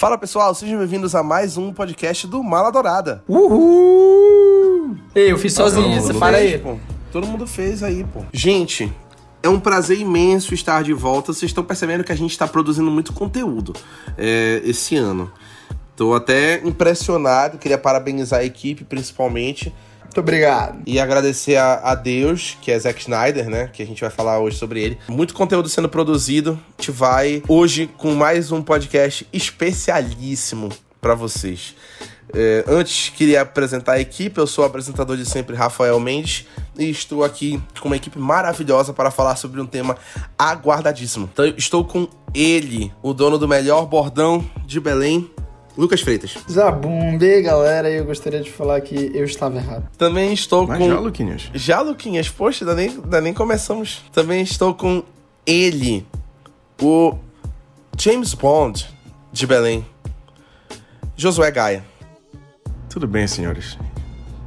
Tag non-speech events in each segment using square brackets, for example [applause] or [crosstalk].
Fala pessoal, sejam bem-vindos a mais um podcast do Mala Dourada. Uhul! Ei, eu fiz sozinho, você para aí. Pô. Todo mundo fez aí, pô. Gente, é um prazer imenso estar de volta. Vocês estão percebendo que a gente está produzindo muito conteúdo é, esse ano. Tô até impressionado, queria parabenizar a equipe principalmente. Muito obrigado. E agradecer a, a, Deus, que é Zack Snyder, né? Que a gente vai falar hoje sobre ele. Muito conteúdo sendo produzido. A gente vai hoje com mais um podcast especialíssimo para vocês. É, antes, queria apresentar a equipe. Eu sou o apresentador de sempre, Rafael Mendes, e estou aqui com uma equipe maravilhosa para falar sobre um tema aguardadíssimo. Então, estou com ele, o dono do melhor bordão de Belém, Lucas Freitas. Zabumbe, galera, eu gostaria de falar que eu estava errado. Também estou Mas com. Já, Luquinhas. Já, Luquinhas, poxa, ainda nem, ainda nem começamos. Também estou com ele, o James Bond de Belém, Josué Gaia. Tudo bem, senhores?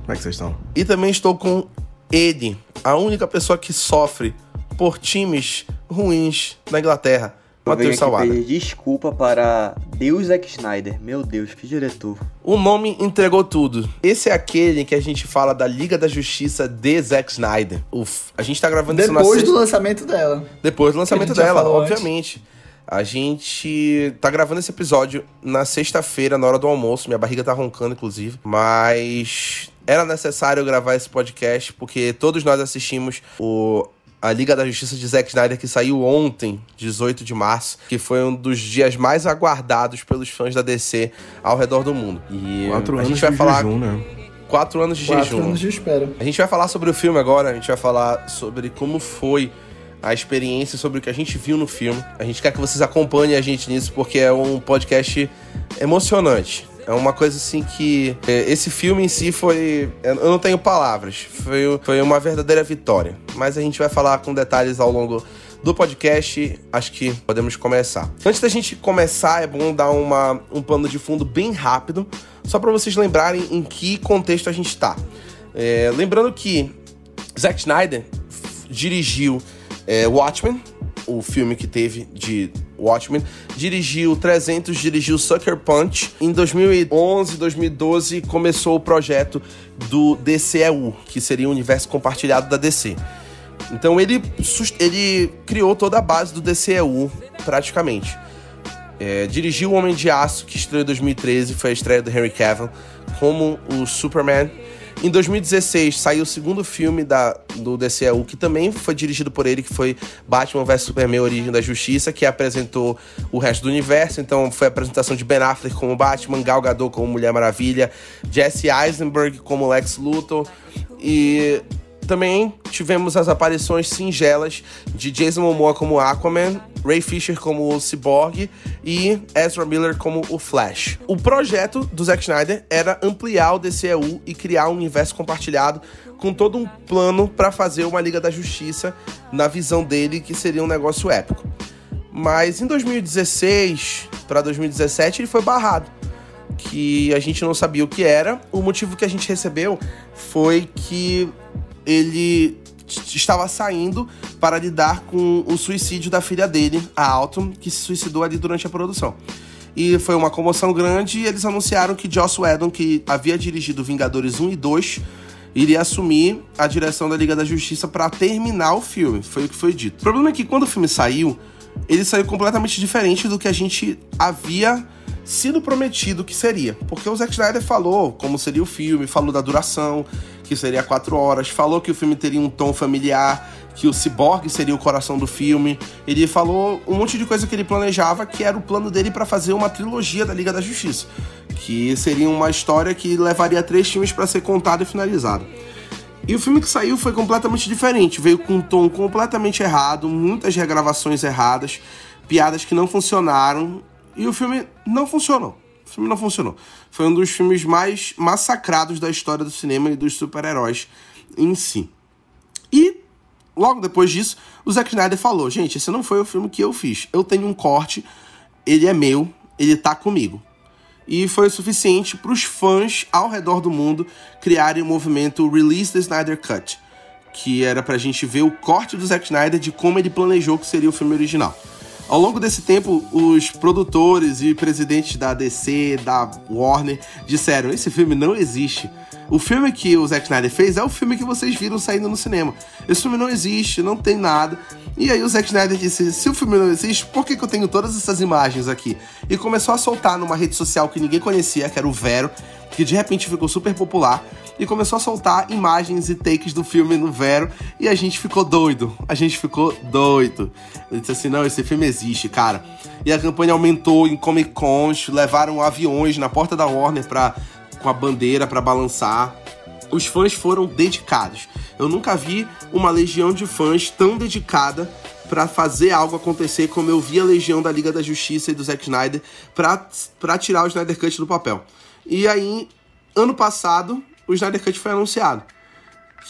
Como é que vocês estão? E também estou com ele, a única pessoa que sofre por times ruins na Inglaterra. Matheus Salada. pedir desculpa para Deus Zack Snyder. Meu Deus, que diretor. O nome entregou tudo. Esse é aquele que a gente fala da Liga da Justiça de Zack Snyder. Uf, a gente tá gravando Depois isso na Depois do lançamento dela. Depois do lançamento dela, obviamente. Antes. A gente tá gravando esse episódio na sexta-feira, na hora do almoço. Minha barriga tá roncando, inclusive. Mas era necessário gravar esse podcast porque todos nós assistimos o a Liga da Justiça de Zack Snyder, que saiu ontem, 18 de março, que foi um dos dias mais aguardados pelos fãs da DC ao redor do mundo. E Quatro a gente vai falar. Jejum, né? Quatro anos de Quatro jejum. Quatro anos de espera. A gente vai falar sobre o filme agora, a gente vai falar sobre como foi a experiência, sobre o que a gente viu no filme. A gente quer que vocês acompanhem a gente nisso, porque é um podcast emocionante. É uma coisa assim que. É, esse filme em si foi. Eu não tenho palavras. Foi, foi uma verdadeira vitória. Mas a gente vai falar com detalhes ao longo do podcast. Acho que podemos começar. Antes da gente começar, é bom dar uma, um pano de fundo bem rápido, só para vocês lembrarem em que contexto a gente está. É, lembrando que Zack Snyder dirigiu é, Watchmen, o filme que teve de Watchmen, dirigiu 300, dirigiu Sucker Punch. Em 2011, 2012 começou o projeto do DCEU, que seria o universo compartilhado da DC. Então ele, ele criou toda a base do DCEU, praticamente. É, dirigiu O Homem de Aço, que estreou em 2013, foi a estreia do Henry Cavill, como o Superman. Em 2016 saiu o segundo filme da, do DCEU, que também foi dirigido por ele, que foi Batman vs Superman Origem da Justiça, que apresentou o resto do universo. Então foi a apresentação de Ben Affleck como Batman, Gal Gadot como Mulher Maravilha, Jesse Eisenberg como Lex Luthor e também tivemos as aparições singelas de Jason Momoa como Aquaman, Ray Fisher como o Cyborg e Ezra Miller como o Flash. O projeto do Zack Snyder era ampliar o DCEU e criar um universo compartilhado com todo um plano para fazer uma Liga da Justiça na visão dele, que seria um negócio épico. Mas em 2016 para 2017 ele foi barrado que a gente não sabia o que era. O motivo que a gente recebeu foi que ele estava saindo para lidar com o suicídio da filha dele, a Alton, que se suicidou ali durante a produção. E foi uma comoção grande e eles anunciaram que Joss Whedon, que havia dirigido Vingadores 1 e 2, iria assumir a direção da Liga da Justiça para terminar o filme. Foi o que foi dito. O problema é que quando o filme saiu, ele saiu completamente diferente do que a gente havia sido prometido que seria. Porque o Zack Snyder falou como seria o filme, falou da duração, que seria quatro horas, falou que o filme teria um tom familiar, que o Cyborg seria o coração do filme. Ele falou um monte de coisa que ele planejava, que era o plano dele para fazer uma trilogia da Liga da Justiça, que seria uma história que levaria três filmes para ser contada e finalizada. E o filme que saiu foi completamente diferente, veio com um tom completamente errado, muitas regravações erradas, piadas que não funcionaram, e o filme não funcionou. O filme não funcionou. Foi um dos filmes mais massacrados da história do cinema e dos super-heróis em si. E logo depois disso, o Zack Snyder falou: gente, esse não foi o filme que eu fiz. Eu tenho um corte, ele é meu, ele tá comigo. E foi o suficiente para os fãs ao redor do mundo criarem o movimento Release the Snyder Cut, que era pra gente ver o corte do Zack Snyder de como ele planejou que seria o filme original. Ao longo desse tempo, os produtores e presidentes da DC, da Warner, disseram: esse filme não existe. O filme que o Zack Snyder fez é o filme que vocês viram saindo no cinema. Esse filme não existe, não tem nada. E aí o Zack Snyder disse: se o filme não existe, por que, que eu tenho todas essas imagens aqui? E começou a soltar numa rede social que ninguém conhecia, que era o Vero, que de repente ficou super popular e começou a soltar imagens e takes do filme no Vero e a gente ficou doido. A gente ficou doido. Ele disse assim: não, esse filme existe, cara. E a campanha aumentou em Comic Cons, levaram aviões na porta da Warner pra, com a bandeira para balançar. Os fãs foram dedicados. Eu nunca vi uma legião de fãs tão dedicada para fazer algo acontecer como eu vi a legião da Liga da Justiça e do Zack Snyder para tirar o Snyder Cut do papel. E aí, ano passado, o Snyder Cut foi anunciado.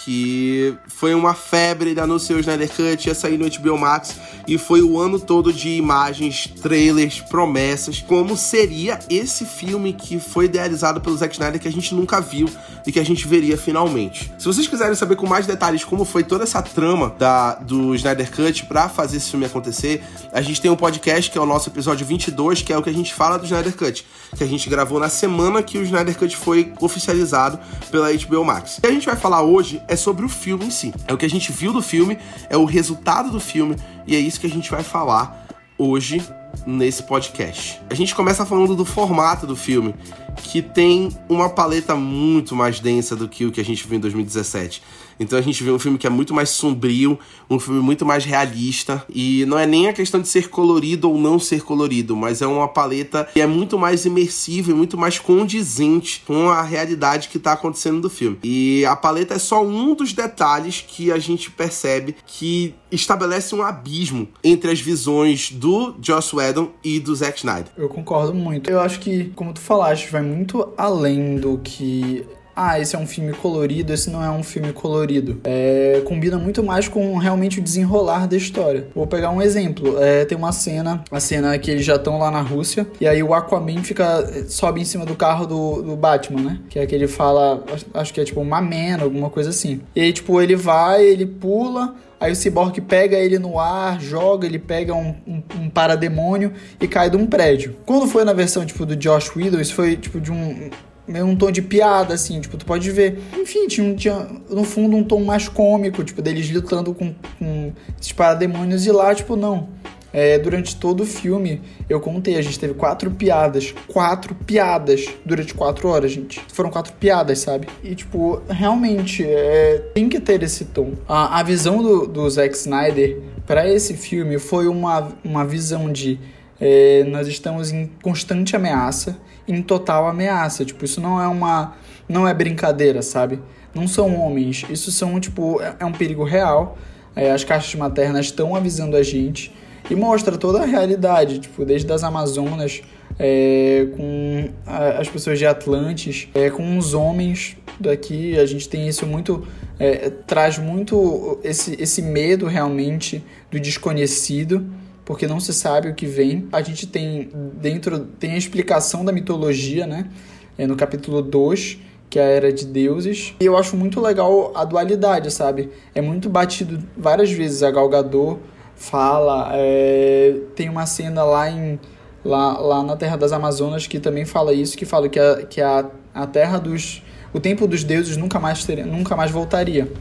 Que foi uma febre, ele anunciou o Snyder Cut, ia sair no HBO Max, e foi o ano todo de imagens, trailers, promessas, como seria esse filme que foi idealizado pelo Zack Snyder que a gente nunca viu e que a gente veria finalmente. Se vocês quiserem saber com mais detalhes como foi toda essa trama da, do Snyder Cut para fazer esse filme acontecer, a gente tem um podcast que é o nosso episódio 22, que é o que a gente fala do Snyder Cut, que a gente gravou na semana que o Snyder Cut foi oficializado pela HBO Max. Que a gente vai falar hoje é sobre o filme em si. É o que a gente viu do filme, é o resultado do filme e é isso que a gente vai falar hoje nesse podcast. A gente começa falando do formato do filme, que tem uma paleta muito mais densa do que o que a gente viu em 2017. Então a gente vê um filme que é muito mais sombrio, um filme muito mais realista. E não é nem a questão de ser colorido ou não ser colorido, mas é uma paleta que é muito mais imersiva e muito mais condizente com a realidade que está acontecendo do filme. E a paleta é só um dos detalhes que a gente percebe que estabelece um abismo entre as visões do Joss Whedon e do Zack Snyder. Eu concordo muito. Eu acho que, como tu falaste, vai muito além do que ah, esse é um filme colorido, esse não é um filme colorido. É, combina muito mais com realmente o desenrolar da história. Vou pegar um exemplo. É, tem uma cena, a cena que eles já estão lá na Rússia, e aí o Aquaman fica. sobe em cima do carro do, do Batman, né? Que é que ele fala. Acho que é tipo uma man, alguma coisa assim. E aí, tipo, ele vai, ele pula. Aí o Cyborg pega ele no ar, joga, ele pega um, um, um, parademônio e cai de um prédio. Quando foi na versão, tipo, do Josh Whedon, isso foi, tipo, de um meio um tom de piada, assim, tipo, tu pode ver. Enfim, tinha, tinha no fundo um tom mais cômico, tipo, deles lutando com, com esses parademônios e lá, tipo, não. É, durante todo o filme, eu contei, a gente teve quatro piadas. Quatro piadas durante quatro horas, gente. Foram quatro piadas, sabe? E, tipo, realmente, é, tem que ter esse tom. A, a visão do, do Zack Snyder para esse filme foi uma, uma visão de é, nós estamos em constante ameaça, em total ameaça. Tipo, isso não é uma. não é brincadeira, sabe? Não são homens. Isso são, tipo, é, é um perigo real. É, as caixas maternas estão avisando a gente e mostra toda a realidade, tipo, desde as Amazonas, é, com a, as pessoas de Atlantis, é, com os homens daqui, a gente tem isso muito, é, traz muito esse, esse medo realmente do desconhecido porque não se sabe o que vem. A gente tem dentro tem a explicação da mitologia, né? É no capítulo 2, que é a era de deuses. E eu acho muito legal a dualidade, sabe? É muito batido várias vezes a Galgador fala, é... tem uma cena lá em lá, lá na Terra das Amazonas que também fala isso, que fala que a, que a, a Terra dos o tempo dos deuses nunca mais teria, nunca mais voltaria.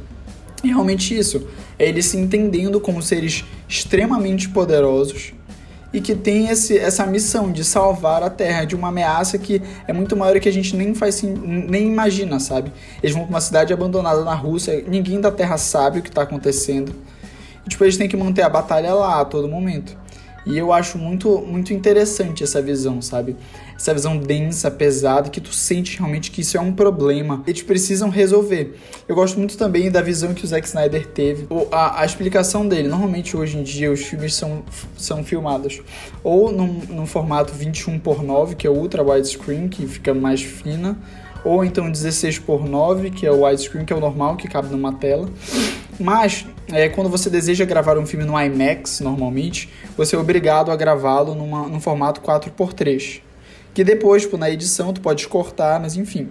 E realmente isso, é eles se entendendo como seres extremamente poderosos e que tem esse, essa missão de salvar a Terra de uma ameaça que é muito maior que a gente nem faz nem imagina, sabe? Eles vão para uma cidade abandonada na Rússia, ninguém da Terra sabe o que está acontecendo. E tipo, eles têm que manter a batalha lá a todo momento. E eu acho muito, muito interessante essa visão, sabe? Essa visão densa, pesada, que tu sente realmente que isso é um problema. Eles precisam resolver. Eu gosto muito também da visão que o Zack Snyder teve. A, a explicação dele. Normalmente, hoje em dia, os filmes são, são filmados ou num, num formato 21 por 9, que é o ultra widescreen, que fica mais fina, ou então 16 por 9, que é o widescreen, que é o normal, que cabe numa tela. Mas, é, quando você deseja gravar um filme no IMAX, normalmente, você é obrigado a gravá-lo num formato 4x3. Que depois, tipo, na edição, tu pode cortar, mas enfim.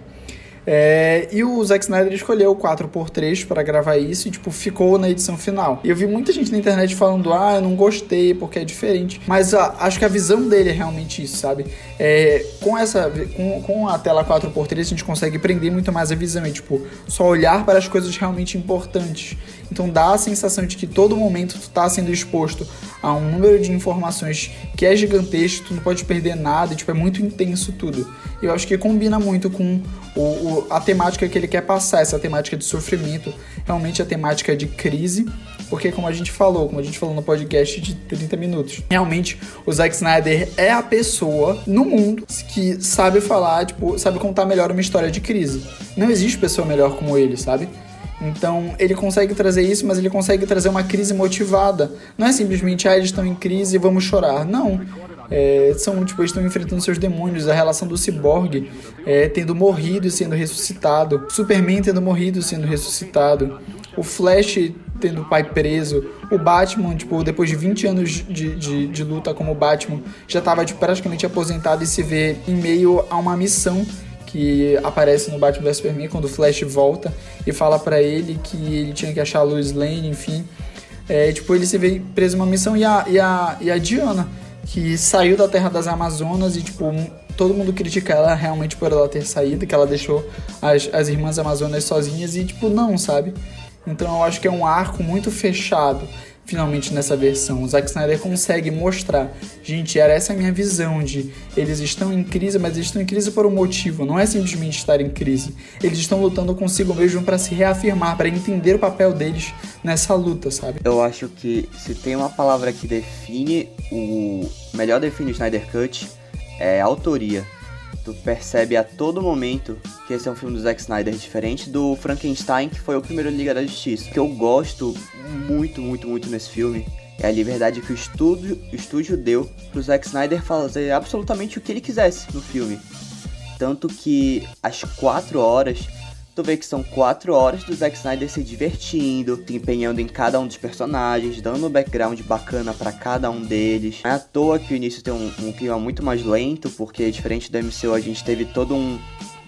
É, e o Zack Snyder escolheu o 4x3 para gravar isso e, tipo, ficou na edição final. E eu vi muita gente na internet falando, ah, eu não gostei porque é diferente. Mas ah, acho que a visão dele é realmente isso, sabe? É, com essa, com, com a tela 4x3 a gente consegue prender muito mais a visão e, tipo, só olhar para as coisas realmente importantes. Então dá a sensação de que todo momento tu tá sendo exposto a um número de informações que é gigantesco, tu não pode perder nada, tipo, é muito intenso tudo. E eu acho que combina muito com o, o, a temática que ele quer passar, essa temática de sofrimento, realmente a temática de crise, porque como a gente falou, como a gente falou no podcast de 30 minutos, realmente o Zack Snyder é a pessoa no mundo que sabe falar, tipo, sabe contar melhor uma história de crise. Não existe pessoa melhor como ele, sabe? Então ele consegue trazer isso, mas ele consegue trazer uma crise motivada. Não é simplesmente, ah, eles estão em crise e vamos chorar. Não. É, são, tipo, eles estão enfrentando seus demônios, a relação do ciborgue é, tendo morrido e sendo ressuscitado, Superman tendo morrido e sendo ressuscitado, o Flash tendo o pai preso, o Batman, tipo, depois de 20 anos de, de, de luta como Batman, já estava tipo, praticamente aposentado e se vê em meio a uma missão que aparece no Batman vs Superman quando o Flash volta e fala para ele que ele tinha que achar a Lois Lane, enfim. É, tipo, ele se vê preso numa missão e a, e, a, e a Diana, que saiu da Terra das Amazonas e, tipo, todo mundo critica ela realmente por ela ter saído, que ela deixou as, as irmãs Amazonas sozinhas e, tipo, não, sabe? Então eu acho que é um arco muito fechado finalmente nessa versão. O Zack Snyder consegue mostrar, gente, era essa a minha visão de eles estão em crise, mas eles estão em crise por um motivo, não é simplesmente estar em crise. Eles estão lutando consigo mesmo para se reafirmar, para entender o papel deles nessa luta, sabe? Eu acho que se tem uma palavra que define o melhor define o Snyder Cut é autoria tu percebe a todo momento que esse é um filme do Zack Snyder diferente do Frankenstein, que foi o primeiro Liga da Justiça. O que eu gosto muito, muito, muito nesse filme é a liberdade que o estúdio, o estúdio deu pro Zack Snyder fazer absolutamente o que ele quisesse no filme. Tanto que às 4 horas Tu vê que são quatro horas do Zack Snyder se divertindo, se empenhando em cada um dos personagens, dando um background bacana para cada um deles. Não é à toa que o início tem um, um clima muito mais lento, porque diferente do MCU a gente teve todo um,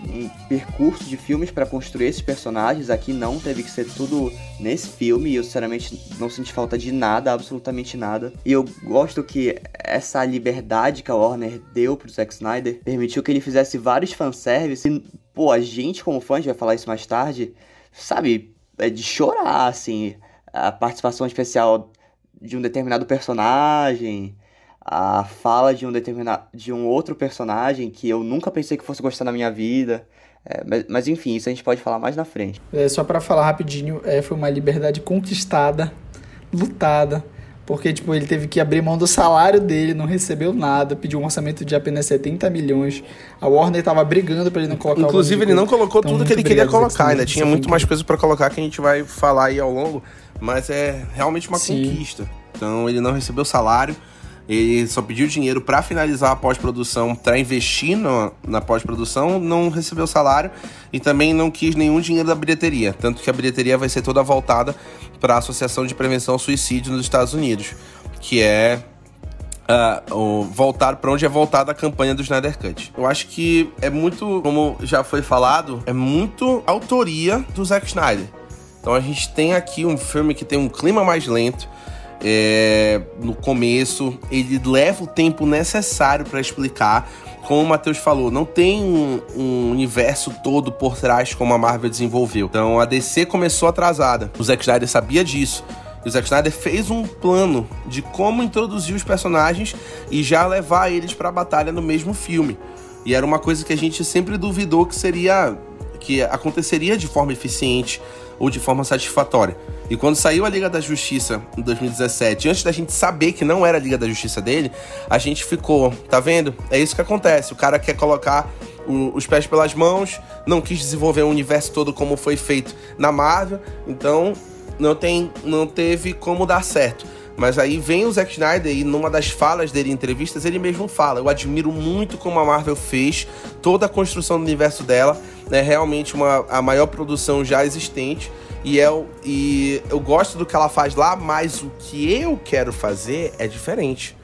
um percurso de filmes para construir esses personagens. Aqui não, teve que ser tudo nesse filme. E eu, sinceramente, não senti falta de nada, absolutamente nada. E eu gosto que essa liberdade que a Warner deu pro Zack Snyder permitiu que ele fizesse vários fanservice. E pô, a gente como fã, a gente vai falar isso mais tarde, sabe, é de chorar, assim, a participação especial de um determinado personagem, a fala de um determinado de um outro personagem que eu nunca pensei que fosse gostar na minha vida. É, mas, mas, enfim, isso a gente pode falar mais na frente. É, só para falar rapidinho, é, foi uma liberdade conquistada, lutada, porque, tipo, ele teve que abrir mão do salário dele, não recebeu nada, pediu um orçamento de apenas 70 milhões. A Warner tava brigando para ele não colocar Inclusive, ele não colocou então, tudo que ele queria colocar, ainda tinha muito mais coisa para colocar que a gente vai falar aí ao longo, mas é realmente uma Sim. conquista. Então, ele não recebeu salário, ele só pediu dinheiro para finalizar a pós-produção, para investir no, na pós-produção, não recebeu salário e também não quis nenhum dinheiro da bilheteria. Tanto que a bilheteria vai ser toda voltada para a Associação de Prevenção ao Suicídio nos Estados Unidos, que é uh, o, voltar para onde é voltada a campanha do Snyder Cut. Eu acho que é muito, como já foi falado, é muito autoria do Zack Snyder. Então a gente tem aqui um filme que tem um clima mais lento é, no começo, ele leva o tempo necessário para explicar. Como o Matheus falou, não tem um, um, universo todo por trás como a Marvel desenvolveu. Então a DC começou atrasada. O Zack Snyder sabia disso. E o Zack Snyder fez um plano de como introduzir os personagens e já levar eles para a batalha no mesmo filme. E era uma coisa que a gente sempre duvidou que seria que aconteceria de forma eficiente ou de forma satisfatória. E quando saiu a Liga da Justiça em 2017, antes da gente saber que não era a Liga da Justiça dele, a gente ficou, tá vendo? É isso que acontece. O cara quer colocar o, os pés pelas mãos, não quis desenvolver o universo todo como foi feito na Marvel, então não tem, não teve como dar certo. Mas aí vem o Zack Snyder e numa das falas dele em entrevistas, ele mesmo fala: Eu admiro muito como a Marvel fez toda a construção do universo dela. É realmente uma, a maior produção já existente. E eu, é e eu gosto do que ela faz lá, mas o que eu quero fazer é diferente.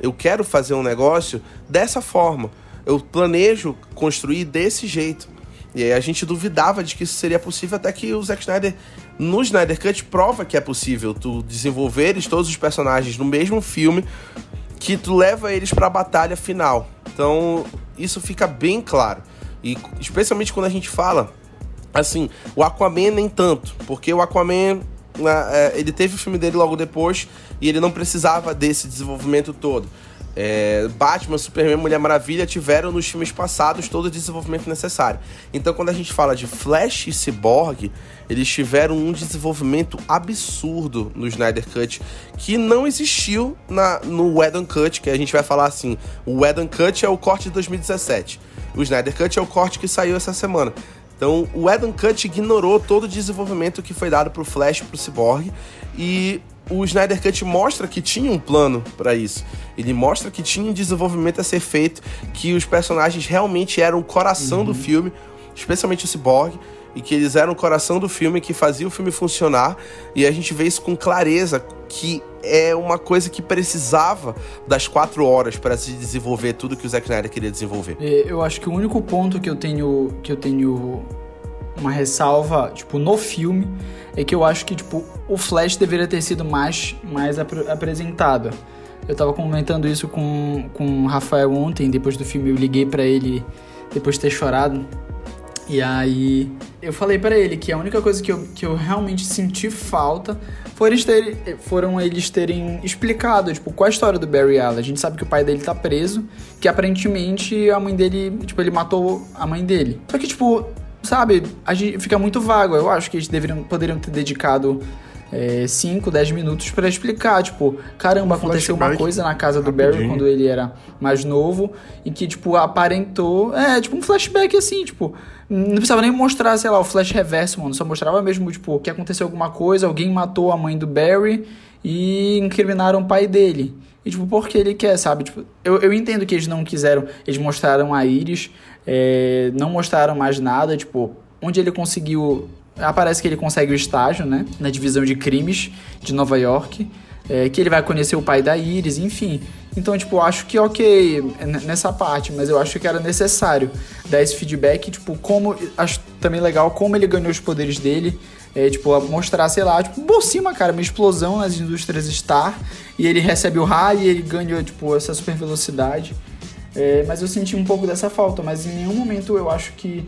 Eu quero fazer um negócio dessa forma. Eu planejo construir desse jeito. E aí a gente duvidava de que isso seria possível, até que o Zack Snyder, no Snyder Cut, prova que é possível tu desenvolveres todos os personagens no mesmo filme, que tu leva eles para a batalha final. Então, isso fica bem claro. E especialmente quando a gente fala, assim, o Aquaman nem tanto, porque o Aquaman é, ele teve o filme dele logo depois e ele não precisava desse desenvolvimento todo. É, Batman, Superman, Mulher Maravilha tiveram nos filmes passados todo o desenvolvimento necessário. Então, quando a gente fala de Flash e Cyborg, eles tiveram um desenvolvimento absurdo no Snyder Cut que não existiu na, no Whedon Cut, que a gente vai falar assim: o Whedon Cut é o corte de 2017, o Snyder Cut é o corte que saiu essa semana. Então, o Whedon Cut ignorou todo o desenvolvimento que foi dado pro Flash e pro Cyborg e o Snyder Cut mostra que tinha um plano para isso. Ele mostra que tinha um desenvolvimento a ser feito, que os personagens realmente eram o coração uhum. do filme, especialmente o Cyborg, e que eles eram o coração do filme, que fazia o filme funcionar, e a gente vê isso com clareza, que é uma coisa que precisava das quatro horas para se desenvolver tudo que o Zack Snyder queria desenvolver. É, eu acho que o único ponto que eu tenho que eu tenho uma ressalva, tipo, no filme, é que eu acho que, tipo, o Flash deveria ter sido mais, mais ap apresentado. Eu tava comentando isso com, com o Rafael ontem, depois do filme eu liguei para ele, depois de ter chorado. E aí eu falei para ele que a única coisa que eu, que eu realmente senti falta foram eles, terem, foram eles terem explicado, tipo, qual a história do Barry Allen. A gente sabe que o pai dele tá preso, que aparentemente a mãe dele, tipo, ele matou a mãe dele. Só que, tipo, sabe, a gente fica muito vago. Eu acho que eles deveriam, poderiam ter dedicado 5, é, 10 minutos para explicar, tipo, caramba, aconteceu uma coisa na casa do rapidinho. Barry quando ele era mais novo e que, tipo, aparentou. É, tipo, um flashback assim, tipo. Não precisava nem mostrar, sei lá, o flash reverso, mano. Só mostrava mesmo, tipo, que aconteceu alguma coisa, alguém matou a mãe do Barry e incriminaram o pai dele. E, tipo, porque ele quer, sabe? Tipo, eu, eu entendo que eles não quiseram. Eles mostraram a Iris, é, não mostraram mais nada, tipo, onde ele conseguiu. Aparece que ele consegue o estágio, né? Na divisão de crimes de Nova York. É, que ele vai conhecer o pai da Iris, enfim. Então, tipo, acho que ok nessa parte, mas eu acho que era necessário dar esse feedback, tipo, como. Acho também legal como ele ganhou os poderes dele. É, tipo, mostrar, sei lá, tipo, por cima, cara, uma explosão nas indústrias Star. E ele recebe o raio e ele ganha, tipo, essa super velocidade. É, mas eu senti um pouco dessa falta, mas em nenhum momento eu acho que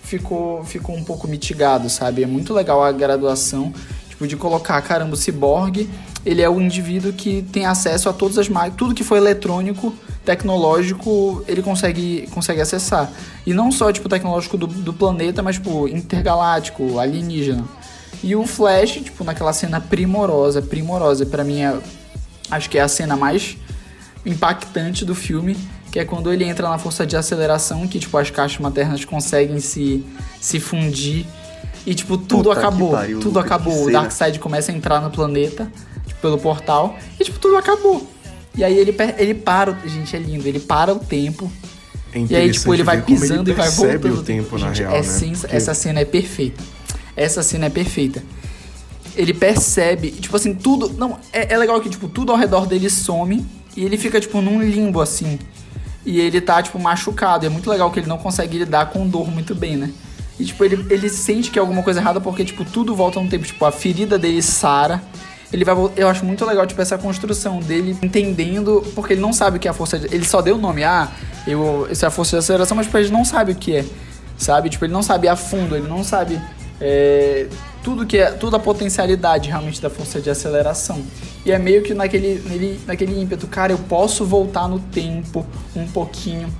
ficou, ficou um pouco mitigado, sabe? É muito legal a graduação, tipo, de colocar, caramba, o ciborgue, ele é o indivíduo que tem acesso a todas as máquinas, tudo que for eletrônico, tecnológico, ele consegue, consegue acessar. E não só, tipo, tecnológico do, do planeta, mas, tipo, intergaláctico, alienígena. E o Flash, tipo, naquela cena primorosa, primorosa, para mim é, acho que é a cena mais impactante do filme, que é quando ele entra na força de aceleração, que tipo as caixas maternas conseguem se, se fundir e tipo tudo Puta acabou, pariu, tudo acabou. O Darkseid começa a entrar no planeta tipo, pelo portal e tipo tudo acabou. E aí ele ele para, gente, é lindo, ele para o tempo. É e aí tipo ele vai pisando ele e vai voltando. o tempo gente, na real, é né? Sens... Porque... Essa cena é perfeita. Essa cena é perfeita. Ele percebe, tipo assim, tudo, não, é, é legal que tipo tudo ao redor dele some e ele fica tipo num limbo assim e ele tá, tipo, machucado. E é muito legal que ele não consegue lidar com dor muito bem, né? E, tipo, ele, ele sente que é alguma coisa errada porque, tipo, tudo volta no tempo. Tipo, a ferida dele sara. Ele vai. Eu acho muito legal, tipo, essa construção dele entendendo. Porque ele não sabe o que é a força. De, ele só deu o nome. Ah, eu, isso é a força de aceleração, mas, tipo, ele não sabe o que é. Sabe? Tipo, ele não sabe a fundo, ele não sabe. É, tudo que é toda a potencialidade realmente da força de aceleração. E é meio que naquele, naquele ímpeto, cara, eu posso voltar no tempo um pouquinho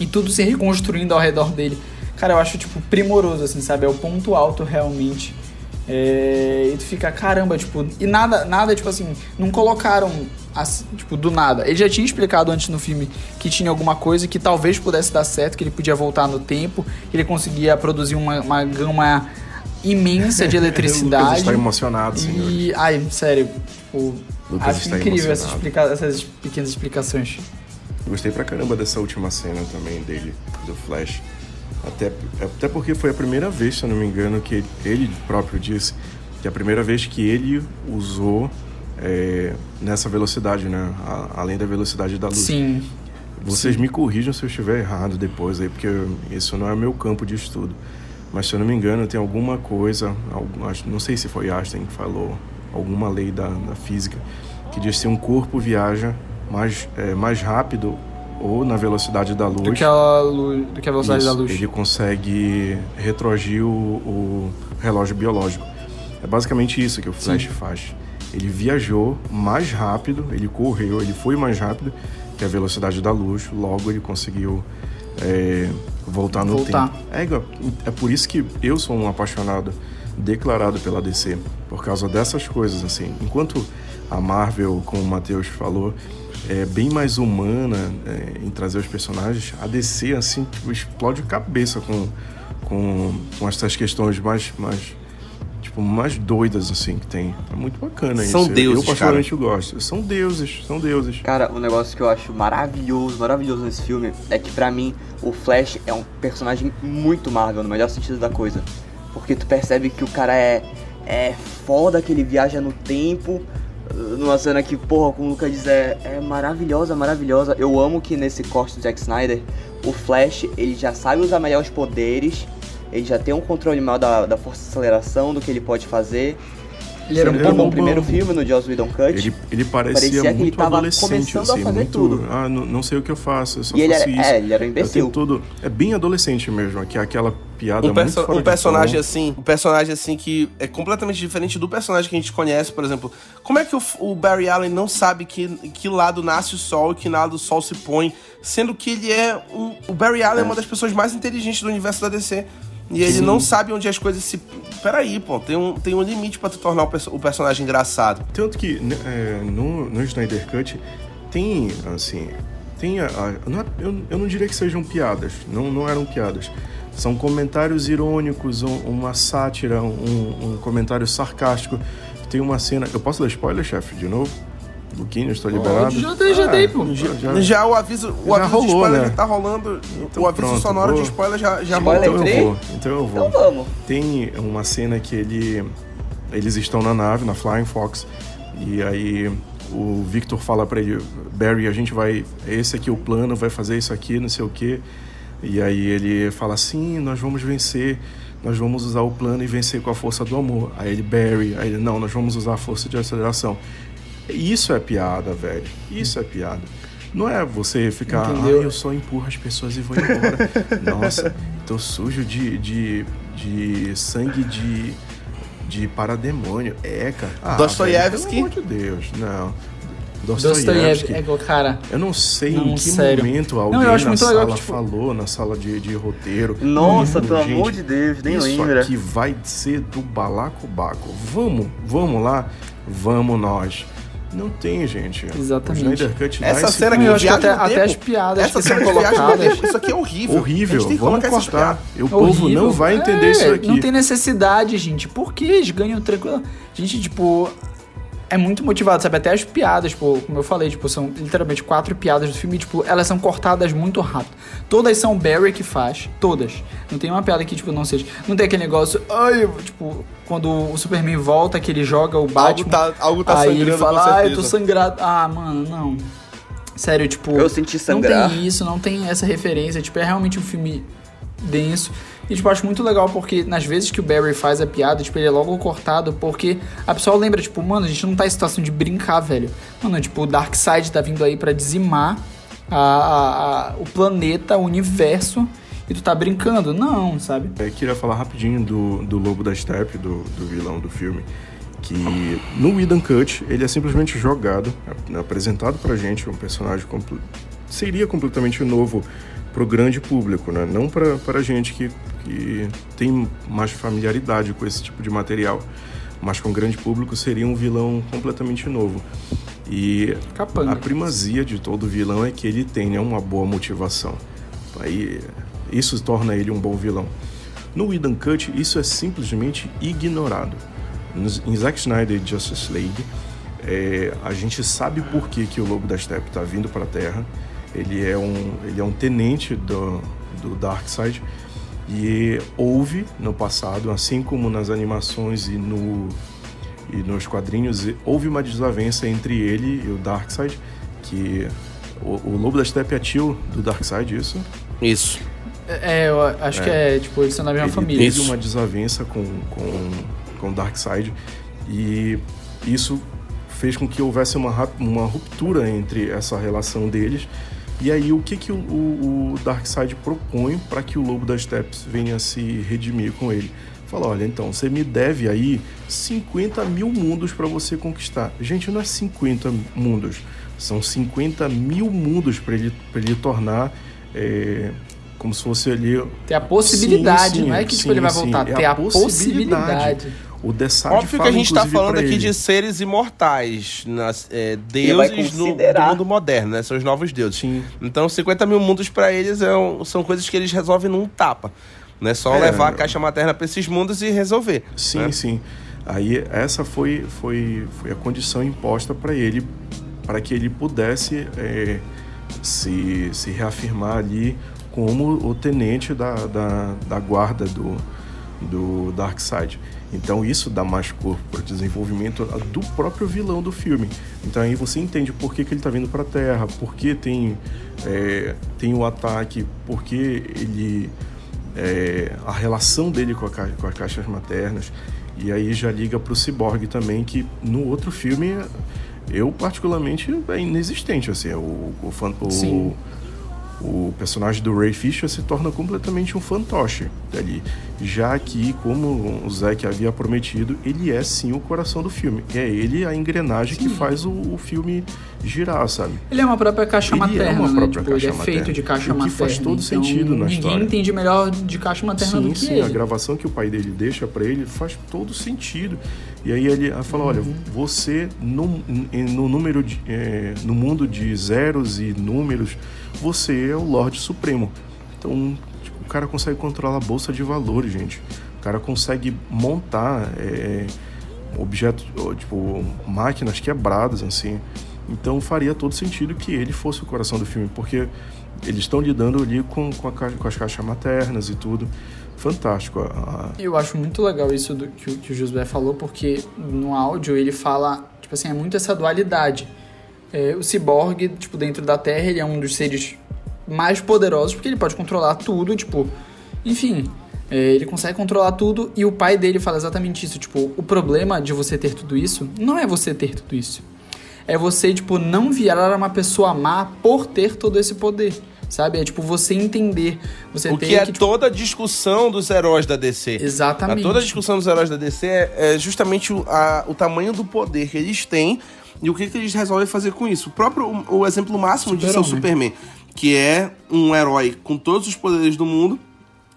e tudo se reconstruindo ao redor dele. Cara, eu acho, tipo, primoroso, assim, sabe? É o ponto alto realmente. É... E tu fica, caramba, tipo, e nada, nada, tipo assim, não colocaram, assim, tipo, do nada. Ele já tinha explicado antes no filme que tinha alguma coisa que talvez pudesse dar certo, que ele podia voltar no tempo, que ele conseguia produzir uma, uma gama imensa de [laughs] eletricidade. Lucas está emocionado, senhor. E, ai, sério, tipo, acho incrível essas, explica essas pequenas explicações. Gostei pra caramba dessa última cena também dele, do Flash. Até, até porque foi a primeira vez, se eu não me engano, que ele próprio disse que é a primeira vez que ele usou é, nessa velocidade, né? A, além da velocidade da luz. Sim. Vocês Sim. me corrijam se eu estiver errado depois aí, porque isso não é meu campo de estudo. Mas se eu não me engano, tem alguma coisa, algum, não sei se foi Einstein que falou, alguma lei da, da física, que diz que se um corpo viaja mais, é, mais rápido ou na velocidade da luz. Do que a, luz, do que a velocidade isso, da luz. Ele consegue retroagir o, o, relógio biológico. É basicamente isso que o Flash Sim. faz. Ele viajou mais rápido, ele correu, ele foi mais rápido que a velocidade da luz, logo ele conseguiu é, voltar no voltar. tempo. É, é por isso que eu sou um apaixonado declarado pela DC, por causa dessas coisas, assim. Enquanto a Marvel, como o Matheus falou, é bem mais humana é, em trazer os personagens, a DC, assim, tipo, explode cabeça com, com, com essas questões mais, mais tipo, mais doidas, assim, que tem. É muito bacana são isso. São deuses, Eu particularmente cara. gosto. São deuses, são deuses. Cara, um negócio que eu acho maravilhoso, maravilhoso nesse filme é que para mim o Flash é um personagem muito Marvel, no melhor sentido da coisa. Porque tu percebe que o cara é, é foda, que ele viaja no tempo, numa cena que, porra, como o Lucas diz, é, é maravilhosa, maravilhosa. Eu amo que nesse corte do Zack Snyder, o Flash, ele já sabe usar melhor os poderes, ele já tem um controle maior da, da força de aceleração, do que ele pode fazer. Ele era um bom no primeiro filme, no Joss Whedon Cut. Ele, ele parecia, parecia muito que ele tava adolescente, assim, muito, tudo. Ah, não, não, sei o que eu faço, eu só e faço ele era, isso. É, ele era um imbecil. Tudo, é bem adolescente mesmo, que é aquela piada um perso muito Um personagem assim, um personagem assim que é completamente diferente do personagem que a gente conhece, por exemplo. Como é que o, o Barry Allen não sabe que, que lado nasce o sol e que lado o sol se põe, sendo que ele é um, o Barry Allen é. é uma das pessoas mais inteligentes do universo da DC. E ele Sim. não sabe onde as coisas se. Peraí, pô, tem um, tem um limite para tu tornar o, perso o, personagem engraçado. Tanto que né, é, no, no Snyder Cut tem, assim. Tem a, a não é, eu, eu não diria que sejam piadas, não, não eram piadas. São comentários irônicos, um, uma sátira, um, um comentário sarcástico. Tem uma cena. Eu posso dar spoiler, chefe, de novo? Luquinho, estou liberado. Já dei, já dei, pô. Já, já, já o aviso, o já aviso rolou, de spoiler né? já tá rolando. Então, o aviso pronto, sonoro vou... de spoiler já, já spoiler Então eu vou. Então eu vou. Então vamos. Tem uma cena que ele. Eles estão na nave, na Flying Fox. E aí o Victor fala para ele, Barry, a gente vai. Esse aqui é o plano, vai fazer isso aqui, não sei o quê. E aí ele fala assim, nós vamos vencer nós vamos usar o plano e vencer com a força do amor. Aí ele, Barry, aí ele, não, nós vamos usar a força de aceleração. Isso é piada, velho. Isso é piada. Não é você ficar, ah, eu só empurro as pessoas e vou embora. [laughs] Nossa, tô sujo de, de, de sangue de, de parademônio. É, cara. Ah, Dostoiévski? Pelo amor de Deus, não. Dostoiévski. É, cara. Eu não sei não, em que sério. momento alguém não, na sala legal, tipo... falou, na sala de, de roteiro. Nossa, pelo amor de Deus, nem isso lembra. Isso aqui vai ser do balacobaco. Vamos, vamos lá, vamos nós. Não tem, gente. Exatamente. Essa cena que eu acho que até, até as piadas essa que são colocadas. Isso aqui é horrível. Horrível. Vamos cortar. O povo não vai entender é, isso aqui. Não tem necessidade, gente. Por que eles ganham tranquilo? Gente, tipo, é muito motivado, sabe? Até as piadas, tipo, como eu falei, tipo, são literalmente quatro piadas do filme, tipo, elas são cortadas muito rápido. Todas são Barry que faz, todas. Não tem uma piada que, tipo, não seja. Não tem aquele negócio, ai, tipo, quando o Superman volta, que ele joga o Batman. Algo tá, algo tá aí sangrando, ele fala, ah, eu tô sangrado. Ah, mano, não. Sério, tipo. Eu senti sangrar. Não tem isso, não tem essa referência. Tipo, é realmente um filme denso. E, tipo, acho muito legal porque nas vezes que o Barry faz a piada, tipo, ele é logo cortado porque a pessoa lembra, tipo, mano, a gente não tá em situação de brincar, velho. Mano, tipo, o Darkseid tá vindo aí para dizimar a, a, a, o planeta, o universo e tu tá brincando. Não, sabe? Eu queria falar rapidinho do, do Lobo da Steppe, do, do vilão do filme. Que no Eden Cut ele é simplesmente jogado, apresentado pra gente, um personagem seria completamente novo pro grande público, né? Não pra, pra gente que, que tem mais familiaridade com esse tipo de material. Mas com o grande público seria um vilão completamente novo. E Capanga. a primazia de todo vilão é que ele tenha uma boa motivação. Aí isso torna ele um bom vilão. No Eden Cut, isso é simplesmente ignorado. Em Zack Snyder e Justice League, é, a gente sabe por que, que o Lobo da Steppe está vindo para a Terra. Ele é um, ele é um tenente do, do Darkseid e houve no passado, assim como nas animações e, no, e nos quadrinhos, houve uma desavença entre ele e o Darkseid, que O, o Lobo da Steppe é tio do Darkseid, isso? Isso. É, eu acho que é, tipo, eles são da mesma ele família. teve uma desavença com, com, com o Darkseid e isso fez com que houvesse uma, uma ruptura entre essa relação deles. E aí, o que, que o, o, o Darkseid propõe para que o Lobo das Steppes venha se redimir com ele? Fala, olha, então, você me deve aí 50 mil mundos para você conquistar. Gente, não é 50 mundos, são 50 mil mundos para ele, pra ele tornar é, como se fosse ali Tem a possibilidade, Sim, sim, não é que tipo, sim, ele vai voltar, É tem a a possibilidade. possibilidade. O Dessad Óbvio que a gente tá inclusive, falando aqui ele. de seres imortais, nas, é, deuses no, do considerar. mundo moderno, né? São os novos deuses. Sim. Então, 50 mil mundos pra eles é um- são coisas que eles resolvem num tapa. Não é só É. levar a caixa materna pra esses mundos e resolver. Sim, né? sim. Aí essa foi, foi, foi a condição imposta para ele, para que ele pudesse é, se, se reafirmar ali como o tenente da, da, da guarda do, do Darkseid. Então isso dá mais corpo para o desenvolvimento do próprio vilão do filme. Então aí você entende por que, que ele está vindo para a Terra, por que tem, é, tem o ataque, por que ele é, a relação dele com, a com as caixas maternas. E aí já liga pro Cyborg também, que no outro filme, eu particularmente, é inexistente. Assim, o, o, o, o personagem do Ray Fisher se torna completamente um fantoche ali. Já que, como o Zack havia prometido, ele é sim o coração do filme. É ele a engrenagem que faz o, o filme girar, sabe? Ele é uma própria caixa Ele é materna, uma né? própria Tipo, caixa ele é feito materna. de caixa O que materna. faz todo então, sentido na ninguém história. entende melhor de caixa materna do Sim, que sim, ele. a gravação que o pai dele deixa pra ele faz todo sentido. E aí ele fala, olha, Uhum. você no, no número de, é, no mundo de zeros e números, você é o Lorde Supremo. Então, tipo, o cara consegue controlar a bolsa de valores, gente. O cara consegue montar é, objetos, tipo, máquinas quebradas, assim. Então faria todo sentido que ele fosse o coração do filme, porque eles estão lidando ali com, com, a ca- com as caixas maternas e tudo. Fantástico. A- Eu acho muito legal isso do, que, que o Josué falou, porque no áudio ele fala, tipo assim, é muito essa dualidade. É, o ciborgue, tipo, dentro da Terra, ele é um dos seres mais poderosos, porque ele pode controlar tudo, tipo, enfim, é, ele consegue controlar tudo, e o pai dele fala exatamente isso, tipo, o problema de você ter tudo isso não é você ter tudo isso. É você, tipo, não virar uma pessoa má por ter todo esse poder. Sabe? É tipo você entender. Você O que é tipo, toda a discussão dos heróis da DC. Exatamente. A toda a discussão dos heróis da DC é, é justamente o, a- o tamanho do poder que eles têm e o que, que eles resolvem fazer com isso. O próprio o, o exemplo máximo disso é o. Superman, que é um herói com todos os poderes do mundo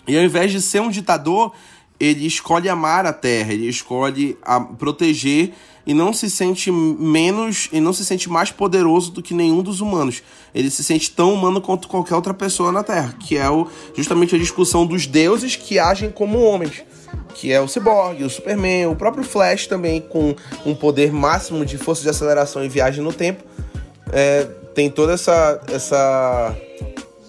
e ao invés de ser um ditador, ele escolhe amar a Terra, ele escolhe a, proteger e não se sente menos e não se sente mais poderoso do que nenhum dos humanos. Ele se sente tão humano quanto qualquer outra pessoa na Terra, que é o, justamente a discussão dos deuses que agem como homens. Que é o Cyborg, o Superman, o próprio Flash também, com um poder máximo de força de aceleração e viagem no tempo. É, tem toda essa, essa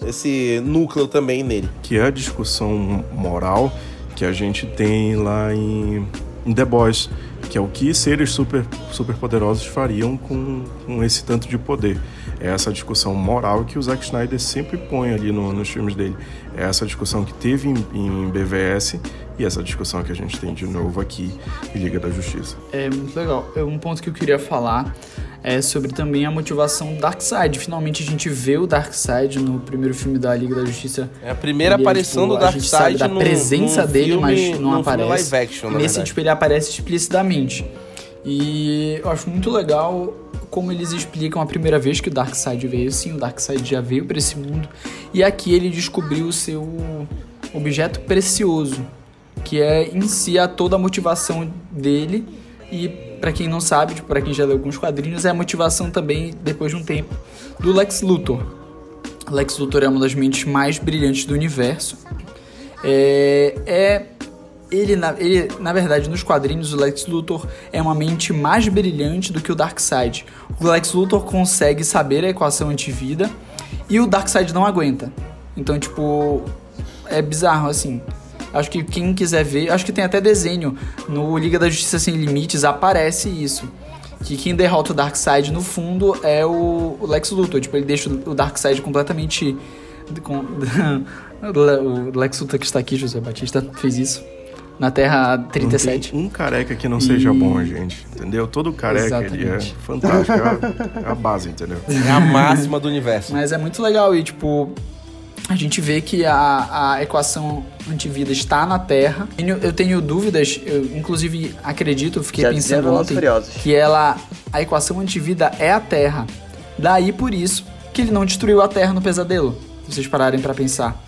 esse núcleo também nele. que é a discussão moral que a gente tem lá em, em The Boys, que é o que seres super, super poderosos fariam com, com esse tanto de poder. É essa discussão moral que o Zack Snyder sempre põe ali no- nos filmes dele. É essa discussão que teve em, em BVS e essa discussão que a gente tem de novo aqui em Liga da Justiça. É muito legal. É Um ponto que eu queria falar é sobre também a motivação do Darkseid. Finalmente a gente vê o Darkseid no primeiro filme da Liga da Justiça. É a primeira Ele é, aparição tipo, do a gente sabe Darkseid da num- presença num dele, filme- mas não aparece. action, Nesse, verdade. tipo, ele aparece explicitamente. E eu acho muito legal como eles explicam a primeira vez que o Darkseid veio. Sim, o Darkseid já veio para esse mundo. E aqui ele descobriu o seu objeto precioso, que é em si a toda a motivação dele. E pra quem não sabe, tipo, para quem já leu alguns quadrinhos, é a motivação também, depois de um tempo, do Lex Luthor. Lex Luthor é uma das mentes mais brilhantes do universo. É, é ele na, ele, na verdade, nos quadrinhos, o Lex Luthor é uma mente mais brilhante do que o Darkseid. O Lex Luthor consegue saber a equação antivida e o Darkseid não aguenta. Então, tipo, é bizarro, assim. Acho que quem quiser ver, acho que tem até desenho no Liga da Justiça Sem Limites, aparece isso. que quem derrota o Darkseid no fundo é o, Lex Luthor. Tipo, ele deixa o Darkseid completamente. Com, [laughs] o Lex Luthor que está aqui, José Batista, fez isso. Na Terra 37. um careca que não seja bom, gente. Entendeu? Todo careca ele é fantástico. É a, é a base, entendeu? É a máxima do universo. Mas é muito legal e, tipo, a gente vê que a, a equação antivida está na Terra. Eu tenho dúvidas, eu inclusive acredito, fiquei Já pensando ontem, que ela, a equação antivida é a Terra. Daí por isso que ele não destruiu a Terra no pesadelo, se vocês pararem para pensar.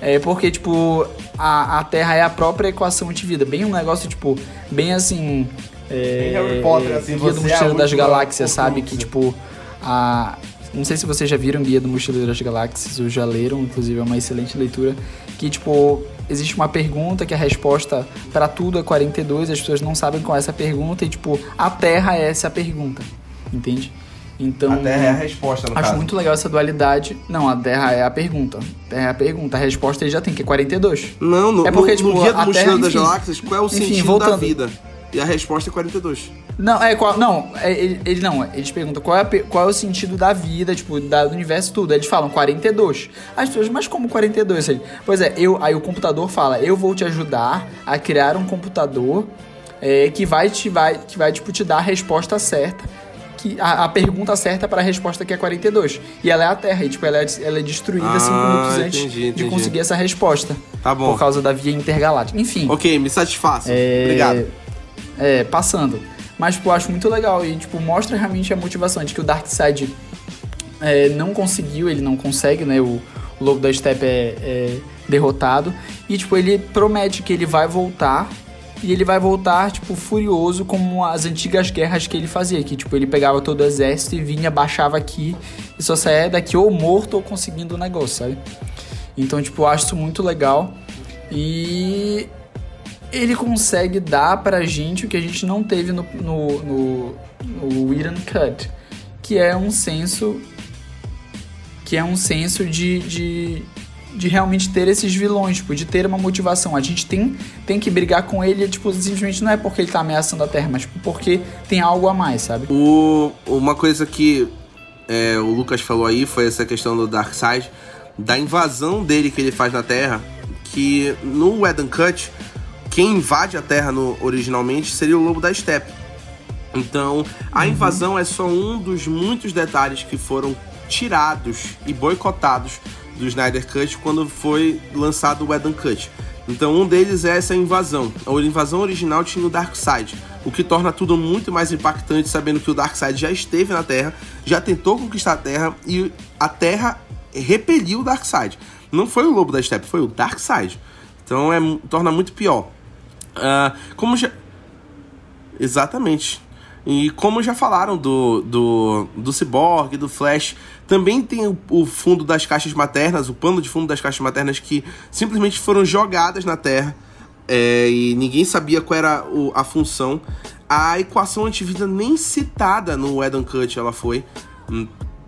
É porque, tipo, a, a Terra é a própria equação antivida. Bem um negócio, tipo, bem assim. É, Harry Potter, assim, Guia do é Mochileiro é das Galáxias, sabe? Que, tipo, a, não sei se vocês já viram Guia do Mochileiro das Galáxias, ou já leram, inclusive é uma excelente leitura. Que, tipo, existe uma pergunta que a resposta para tudo é 42, as pessoas não sabem qual é essa pergunta, e, tipo, a Terra é essa pergunta, entende? Então. A Terra é a resposta, no Acho caso. muito legal essa dualidade. Não, a Terra é a pergunta. A Terra é a pergunta. A resposta ele já tem, que é 42. Não, no, é porque, no, tipo, no Guia do a Mochileiro Terra, das Galáxias, qual é o enfim, sentido voltando. da vida? E a resposta é 42. Não, é qual. Não, é, ele, ele não, eles perguntam qual é, qual é o sentido da vida, tipo, da, do universo tudo. Eles falam 42. As pessoas, mas como 42? Ele, Pois é, eu, aí o computador fala, eu vou te ajudar a criar um computador é, que vai te vai, que vai tipo, te dar a resposta certa. Que, a, a pergunta certa para a resposta que é 42. E ela é a Terra, e tipo, ela é, ela é destruída Ah, cinco minutos antes entendi, de conseguir essa resposta. Tá bom. Por causa da via intergaláctica. Enfim. Ok, me satisfaço. É, Obrigado. É, passando. Mas, tipo, eu acho muito legal e, tipo, mostra realmente a motivação de que o Darkseid é, não conseguiu, ele não consegue, né? O, o Lobo da Steppe é, é derrotado. E, tipo, ele promete que ele vai voltar. E ele vai voltar, tipo, furioso como as antigas guerras que ele fazia. Que, tipo, ele pegava todo o exército e vinha, baixava aqui. E só saia daqui ou morto ou conseguindo o negócio, sabe? Então, tipo, eu acho isso muito legal. E ele consegue dar pra gente o que a gente não teve no, no, no, no Cut, que é um senso que é um senso de, de, de realmente ter esses vilões, tipo, de ter uma motivação. A gente tem, tem que brigar com ele, tipo, simplesmente não é porque ele tá ameaçando a Terra, mas tipo, porque tem algo a mais, sabe? O, uma coisa que é, o Lucas falou aí foi essa questão do Darkseid, da invasão dele que ele faz na Terra, que no Eden Cut, quem invade a Terra no, originalmente seria o Lobo da Steppe. Então, a invasão é só um dos muitos detalhes que foram tirados e boicotados do Snyder Cut quando foi lançado o Eden Cut. Então, um deles é essa invasão. A invasão original tinha o Darkseid, o que torna tudo muito mais impactante sabendo que o Darkseid já esteve na Terra, já tentou conquistar a Terra e a Terra repeliu o Darkseid. Não foi o Lobo da Steppe, foi o Darkseid. Então, é, torna muito pior. Ah, como já... Exatamente. E como já falaram do, do, do Cyborg, do Flash, também tem o, o fundo das caixas maternas, o pano de fundo das caixas maternas que simplesmente foram jogadas na Terra é, e ninguém sabia qual era o- a função. A equação antivida nem citada no Eden Cut ela foi.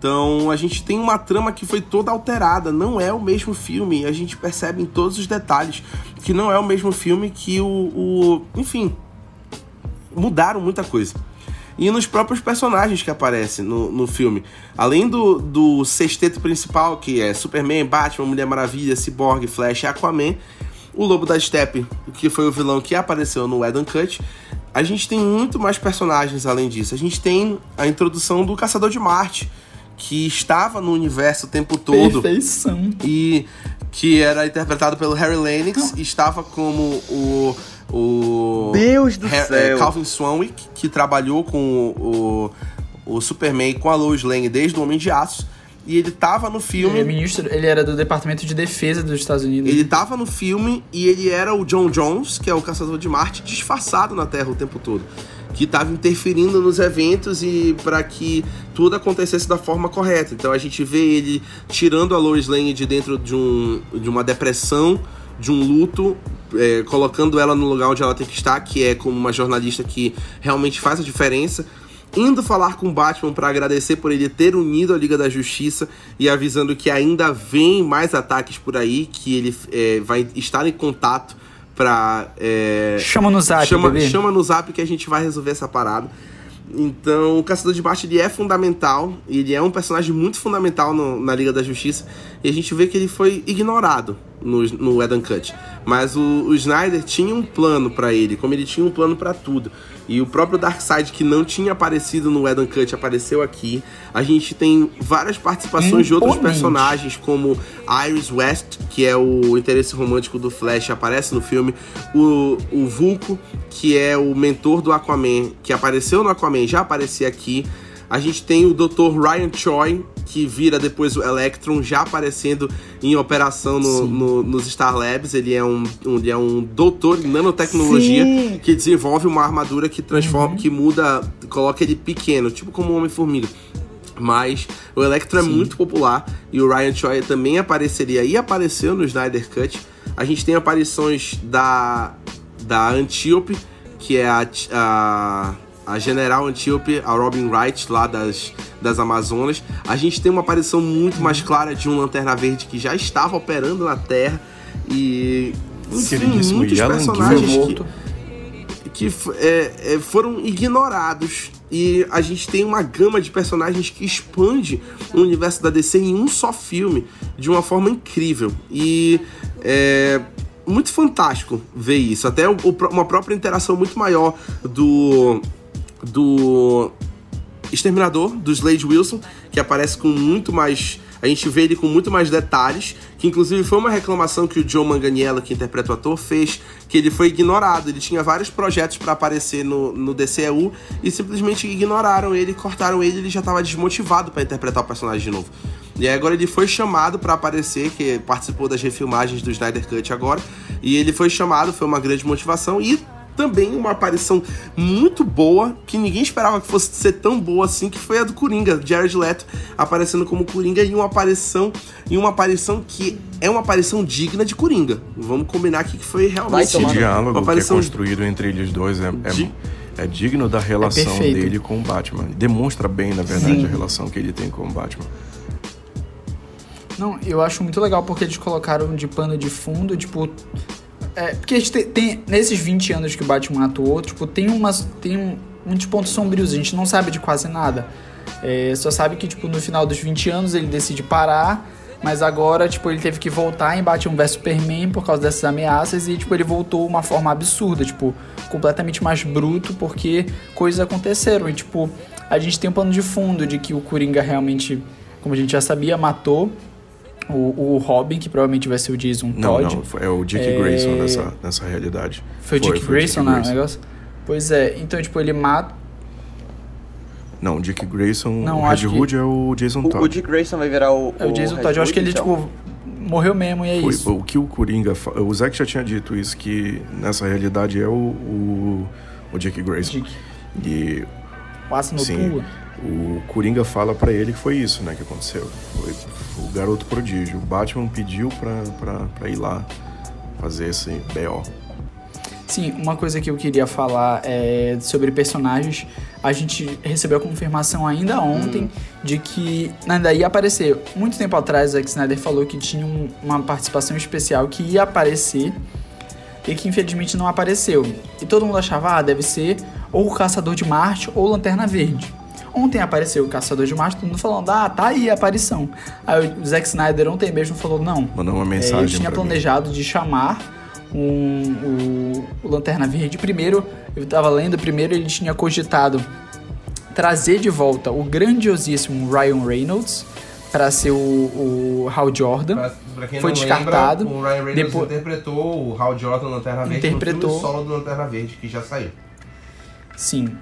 Então a gente tem uma trama que foi toda alterada, não é o mesmo filme. A gente percebe em todos os detalhes que não é o mesmo filme que o, o enfim, mudaram muita coisa. E nos próprios personagens que aparecem no, no filme. Além do, do sexteto principal, que é Superman, Batman, Mulher Maravilha, Cyborg, Flash e Aquaman, o Lobo da Steppe, que foi o vilão que apareceu no Eden Cut, a gente tem muito mais personagens além disso. A gente tem a introdução do Caçador de Marte, que estava no universo o tempo todo Perfeição. e que era interpretado pelo Harry Lennox estava como o o Deus do céu. é, Calvin Swanwick que trabalhou com o, o, o Superman e com a Lois Lane desde o Homem de Aço e ele tava no Ele, é filme ministro, ele era do Departamento de Defesa dos Estados Unidos. ele tava no filme e ele era o John Jones, que é o caçador de Marte, disfarçado na Terra o tempo todo. Que tava interferindo nos eventos e para que tudo acontecesse da forma correta. Então a gente vê ele tirando a Lois Lane de dentro de, um, de uma depressão, de um luto, é, colocando ela no lugar onde ela tem que estar, que é como uma jornalista que realmente faz a diferença indo falar com Batman para agradecer por ele ter unido a Liga da Justiça e avisando que ainda vem mais ataques por aí, que ele é, vai estar em contato para Chama no zap, chama, bebê. chama no Zap que a gente vai resolver essa parada. Então, o Caçador de Bate ele é fundamental, ele é um personagem muito fundamental no, na Liga da Justiça, e a gente vê que ele foi ignorado no, no Eden Cut. Mas o, o Snyder tinha um plano para ele, como ele tinha um plano para tudo. E o próprio Darkseid, que não tinha aparecido no Eden Cut, apareceu aqui. A gente tem várias participações de outros personagens, como Iris West, que é o interesse romântico do Flash, aparece no filme. O, o Vulco, que é o mentor do Aquaman, que apareceu no Aquaman, já aparecia aqui. A gente tem o Dr. Ryan Choi, que vira depois o Electron, já aparecendo em operação no, no, nos Star Labs. Ele é um, um, ele é um doutor em nanotecnologia Sim. que desenvolve uma armadura que transforma, uhum. que muda, coloca ele pequeno, tipo como um Homem-Formiga. Mas o Electro é muito popular e o Ryan Choi também apareceria e apareceu no Snyder Cut. A gente tem aparições da, da Antiope, que é a, a a General Antiope, a Robin Wright lá das, das Amazonas. A gente tem uma aparição muito mais clara de um Lanterna Verde que já estava operando na Terra. E enfim, muitos personagens que, que é, é, foram ignorados. E a gente tem uma gama de personagens que expande o universo da DC em um só filme de uma forma incrível. E é muito fantástico ver isso. Até o, uma própria interação muito maior do do Exterminador, do Slade Wilson, que aparece com muito mais. A gente vê ele com muito mais detalhes, que inclusive foi uma reclamação que o Joe Manganiello, que interpreta o ator, fez, que ele foi ignorado. Ele tinha vários projetos para aparecer no, no DCEU e simplesmente ignoraram ele, cortaram ele, ele já estava desmotivado para interpretar o personagem de novo. E agora ele foi chamado para aparecer, que participou das refilmagens do Snyder Cut agora, e ele foi chamado, foi uma grande motivação e também uma aparição muito boa, que ninguém esperava que fosse ser tão boa assim, que foi a do Coringa, Jared Leto aparecendo como Coringa em uma aparição, em uma aparição que é uma aparição digna de Coringa. Vamos combinar aqui que foi realmente Esse diálogo uma aparição... que é construído entre eles dois é, é, é digno da relação é dele com o Batman. Demonstra bem, na verdade, Sim. a relação que ele tem com o Batman. Não, eu acho muito legal porque eles colocaram de pano de fundo, tipo, é, porque a gente tem, tem, Nesses 20 anos que o Batman atuou, tipo, tem umas. Tem um, muitos pontos sombrios, a gente não sabe de quase nada. É, só sabe que, tipo, no final dos 20 anos ele decide parar, mas agora, tipo, ele teve que voltar em Batman vs Superman por causa dessas ameaças e, tipo, ele voltou uma forma absurda, tipo, completamente mais bruto porque coisas aconteceram. E, tipo, a gente tem um pano de fundo de que o Coringa realmente, como a gente já sabia, matou o, o Robin, que provavelmente vai ser o Jason não, Todd. Não, é o Dick é... Grayson nessa, nessa realidade. Foi, o Dick foi Grayson no negócio? Pois é, então, tipo, ele mata... Não, o Dick Grayson, não, o Red Hood que... é o Jason Todd. O Dick Grayson vai virar o. É o Jason Todd. Eu acho que ele, então. tipo, morreu mesmo e é Foi, isso. O que o Coringa. Fa... O Zack já tinha dito isso, que nessa realidade é o, o, o Dick Grayson. Dick. E. Passa no sim, o Coringa fala para ele que foi isso, né, que aconteceu. Foi o garoto prodígio. O Batman pediu pra ir lá fazer esse BO. Sim, uma coisa que eu queria falar é sobre personagens. A gente recebeu a confirmação ainda ontem hum. de que ainda ia aparecer. Muito tempo atrás, Zack Snyder falou que tinha uma participação especial que ia aparecer e que infelizmente não apareceu. E todo mundo achava, ah, deve ser ou o Caçador de Marte ou Lanterna Verde. Ontem apareceu o Caçador de Marte, todo mundo falando, ah, tá aí a aparição. Aí o Zack Snyder ontem mesmo falou, não. Mandou uma mensagem. É, eu tinha planejado mim. de chamar um, o, o Lanterna Verde. Primeiro, eu tava lendo, primeiro ele tinha cogitado trazer de volta o grandiosíssimo Ryan Reynolds para ser o, o Hal Jordan. Pra, pra foi descartado. Lembra, o Ryan Reynolds Depois... interpretou o Hal Jordan no Lanterna Verde interpretou... no filme solo do Lanterna Verde, que já saiu. Sim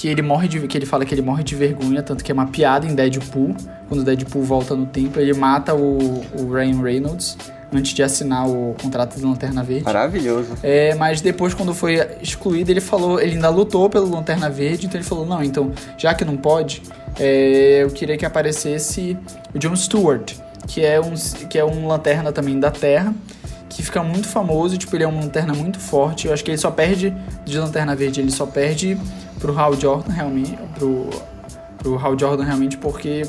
que ele morre de que ele fala que ele morre de vergonha, tanto que é uma piada em Deadpool, quando Deadpool volta no tempo, ele mata o, o Ryan Reynolds antes de assinar o contrato do Lanterna Verde. Maravilhoso. É, mas depois quando foi excluído, ele falou, ele ainda lutou pelo Lanterna Verde, então ele falou: "Não, então, já que não pode, é, eu queria que aparecesse o John Stewart, que é um que é um lanterna também da Terra." Que fica muito famoso, tipo, ele é uma lanterna muito forte. Eu acho que ele só perde de lanterna verde, ele só perde pro Hal Jordan realmente, pro, pro Hal Jordan realmente, porque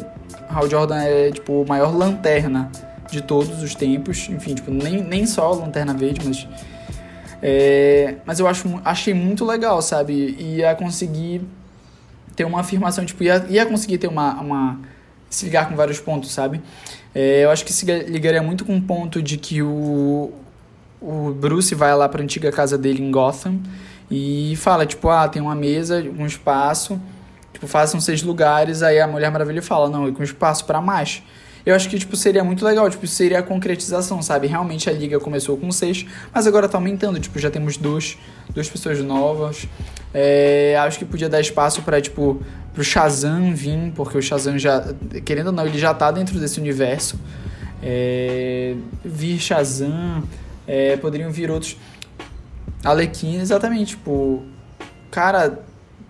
Hal Jordan é tipo o maior lanterna de todos os tempos, enfim, tipo, nem, nem só lanterna verde, mas é, mas eu acho, achei muito legal, sabe? Ia conseguir ter uma afirmação, tipo, ia, ia conseguir ter uma, uma. Se ligar com vários pontos, sabe? É, eu acho que se ligaria muito com o ponto de que o, o Bruce vai lá pra antiga casa dele em Gotham e fala, tipo, ah, tem uma mesa, um espaço, tipo, façam seis lugares, aí a Mulher Maravilha fala, não, e com espaço para mais. Eu acho que, tipo, seria muito legal, tipo, seria a concretização, sabe? Realmente a liga começou com seis, mas agora tá aumentando, tipo, já temos dois, duas pessoas novas. É, acho que podia dar espaço para tipo, pro Shazam vir, porque o Shazam já, querendo ou não, ele já tá dentro desse universo. É, vir Shazam, é, poderiam vir outros. Alequina, exatamente, tipo, cara,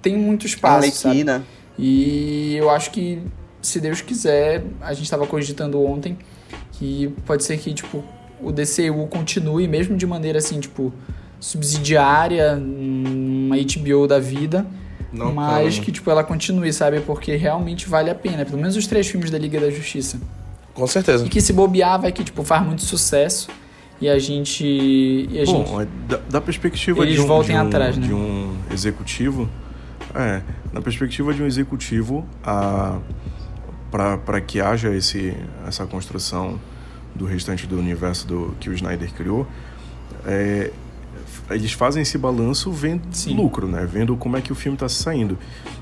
tem muito espaço. Alequina. Sabe? E eu acho que se Deus quiser, a gente estava cogitando ontem que pode ser que tipo o DCU continue mesmo de maneira assim, tipo, subsidiária, uma HBO da vida, Não, mas que tipo ela continue, sabe? Porque realmente vale a pena, pelo menos os três filmes da Liga da Justiça. Com certeza. E que se bobear vai que tipo faz muito sucesso e a gente e a Bom, gente, da, da perspectiva eles de um, voltem de um, atrás, né? de um executivo, é, na perspectiva de um executivo, a para que haja esse, essa construção do restante do universo do, que o Snyder criou, é, eles fazem esse balanço vendo Sim. lucro, né? Vendo como é que o filme está saindo.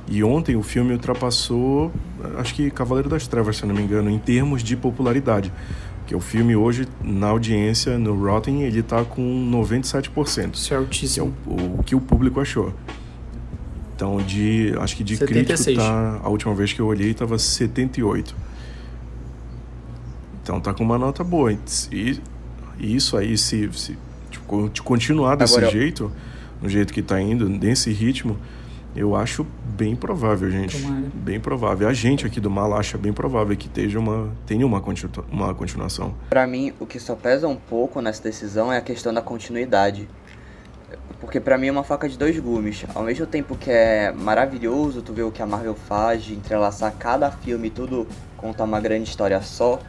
E ontem o filme ultrapassou, acho que Cavaleiro das Trevas, se não me engano, em termos de popularidade. Porque o filme hoje, na audiência, no Rotten, ele está com 97%. Isso é altíssimo. Que é o, o que o público achou. Então, de, acho que de 76. crítico tá, a última vez que eu olhei estava 78. Então tá com uma nota boa. E, e isso aí, se, se continuar desse Agora, jeito, no jeito que tá indo, nesse ritmo, eu acho bem provável, gente. Tomara. Bem provável. A gente aqui do Mal acha bem provável que esteja uma, tenha uma, continu, uma continuação. Para mim, o que só pesa um pouco nessa decisão é a questão da continuidade. Porque para mim é uma faca de dois gumes. Ao mesmo tempo que é maravilhoso tu ver o que a Marvel faz de entrelaçar cada filme e tudo contar uma grande história só,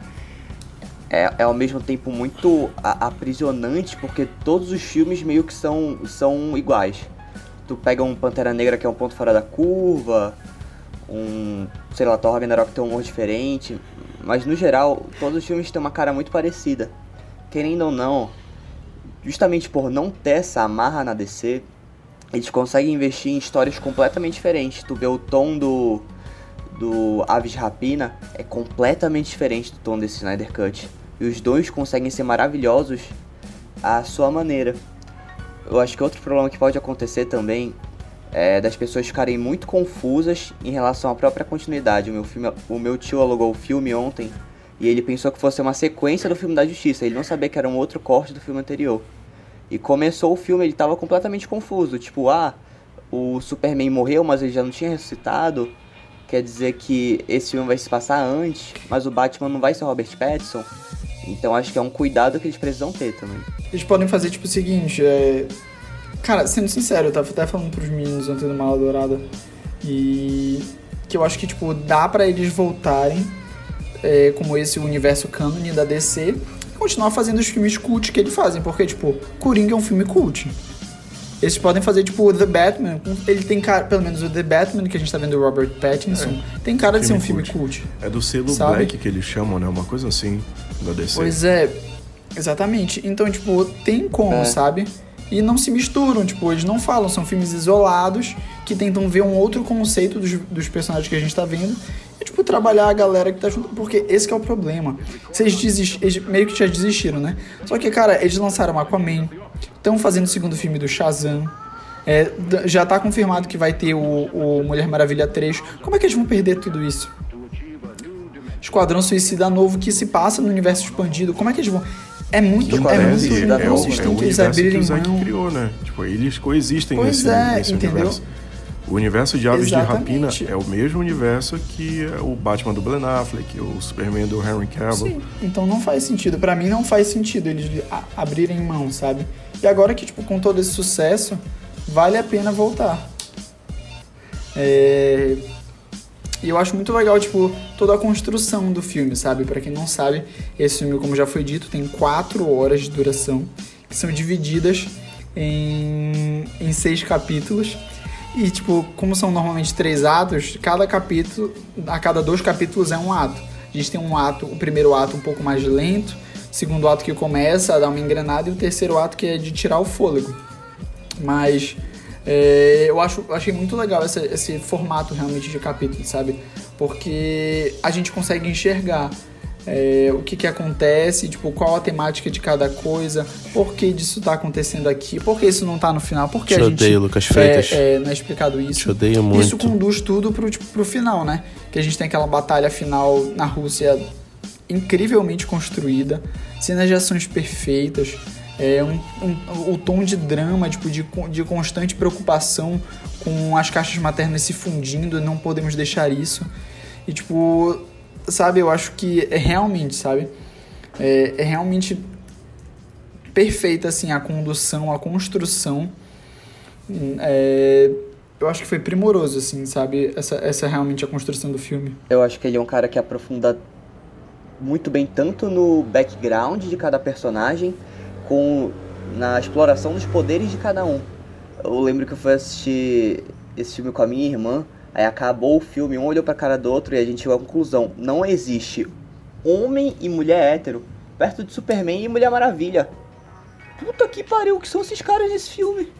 é, é ao mesmo tempo muito aprisionante porque todos os filmes meio que são, são iguais. Tu pega um Pantera Negra que é um ponto fora da curva, um, sei lá, Thor Ragnarok tem um humor diferente, mas no geral todos os filmes têm uma cara muito parecida. Querendo ou não, justamente por não ter essa amarra na DC, eles conseguem investir em histórias completamente diferentes. Tu vê o tom do, do Aves Rapina é completamente diferente do tom desse Snyder Cut. E os dois conseguem ser maravilhosos à sua maneira. Eu acho que outro problema que pode acontecer também é das pessoas ficarem muito confusas em relação à própria continuidade. O meu, filme, o meu tio alugou o filme ontem e ele pensou que fosse uma sequência do filme da Justiça. Ele não sabia que era um outro corte do filme anterior. E começou o filme, ele estava completamente confuso. Tipo, ah, o Superman morreu, mas ele já não tinha ressuscitado. Quer dizer que esse filme vai se passar antes, mas o Batman não vai ser Robert Pattinson. Então acho que é um cuidado que eles precisam ter também. Eles podem fazer tipo o seguinte, é... Cara, sendo sincero, eu tava até falando pros meninos ontem do Mala Dourada. E que eu acho que, tipo, dá para eles voltarem é, como esse universo cânone da DC e continuar fazendo os filmes cult que eles fazem, porque, tipo, Coringa é um filme cult. Eles podem fazer, tipo, The Batman. Ele tem cara, pelo menos o The Batman que a gente tá vendo do Robert Pattinson, é. tem cara de ser um filme cult. É do selo sabe? Black que eles chamam, né? Uma coisa assim, da DC. Pois é, exatamente. Então, tipo, tem como, é. sabe? E não se misturam, tipo, eles não falam, são filmes isolados que tentam ver um outro conceito dos, dos personagens que a gente tá vendo e, tipo, trabalhar a galera que tá junto. Porque esse é o problema. Vocês desist... eles meio que já desistiram, né? Só que, cara, eles lançaram Aquaman, estão fazendo o segundo filme do Shazam. É, já tá confirmado que vai ter o, o Mulher Maravilha 3. Como é que eles vão perder tudo isso? Esquadrão Suicida Novo que se passa no universo expandido. Como é que eles vão. É muito, é parece, muito, é, é, o, é o universo que o criou, né? Tipo, eles coexistem pois nesse, é, nesse universo. O universo de Aves Exatamente. de Rapina é o mesmo universo que o Batman do Ben Affleck, o Superman do Henry Cavill. Sim, então não faz sentido. para mim não faz sentido eles abrirem mão, sabe? E agora que, tipo, com todo esse sucesso, vale a pena voltar. É... E eu acho muito legal, tipo, toda a construção do filme, sabe? Para quem não sabe, esse filme, como já foi dito, tem quatro horas de duração, que são divididas em, em seis capítulos. E, tipo, como são normalmente três atos, cada capítulo, a cada dois capítulos é um ato. A gente tem um ato, o primeiro ato um pouco mais lento, o segundo ato que começa a dar uma engrenada e o terceiro ato que é de tirar o fôlego. Mas é, eu acho, achei muito legal esse, esse formato realmente de capítulo, sabe? Porque a gente consegue enxergar é, o que, que acontece, tipo, qual a temática de cada coisa, por que disso tá acontecendo aqui, por que isso não tá no final, por que Te a gente odeio, Lucas Freitas. É, é, não é explicado isso. Te odeio muito. Isso conduz tudo pro, tipo, pro final, né? Que a gente tem aquela batalha final na Rússia incrivelmente construída, cenas de ações perfeitas, é, um, um, o tom de drama, tipo, de, de constante preocupação com as caixas maternas se fundindo, não podemos deixar isso. E, tipo, sabe, eu acho que é realmente, sabe, é, é realmente perfeita, assim, a condução, a construção. É, eu acho que foi primoroso, assim, sabe, essa, essa é realmente a construção do filme. Eu acho que ele é um cara que aprofunda muito bem tanto no background de cada personagem, com na exploração dos poderes de cada um. Eu lembro que eu fui assistir esse filme com a minha irmã, aí acabou o filme, um olhou pra cara do outro e a gente chegou à conclusão: não existe homem e mulher hétero perto de Superman e Mulher Maravilha. Puta que pariu, que são esses caras nesse filme?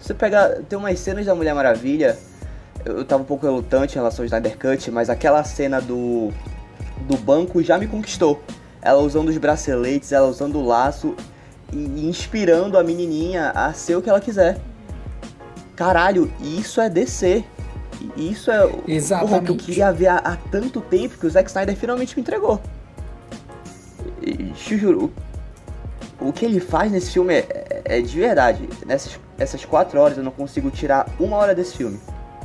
Você pega. Tem umas cenas da Mulher Maravilha. Eu tava um pouco relutante em relação ao Snyder Cut, mas aquela cena do. do banco já me conquistou. Ela usando os braceletes, ela usando o laço e inspirando a menininha a ser o que ela quiser. Caralho, isso é DC. Isso é Exatamente. o que eu queria ver há, há, tanto tempo que o Zack Snyder finalmente me entregou. E, juro, o, o que ele faz nesse filme é, é, é, de verdade. Nessas essas quatro horas eu não consigo tirar uma hora desse filme.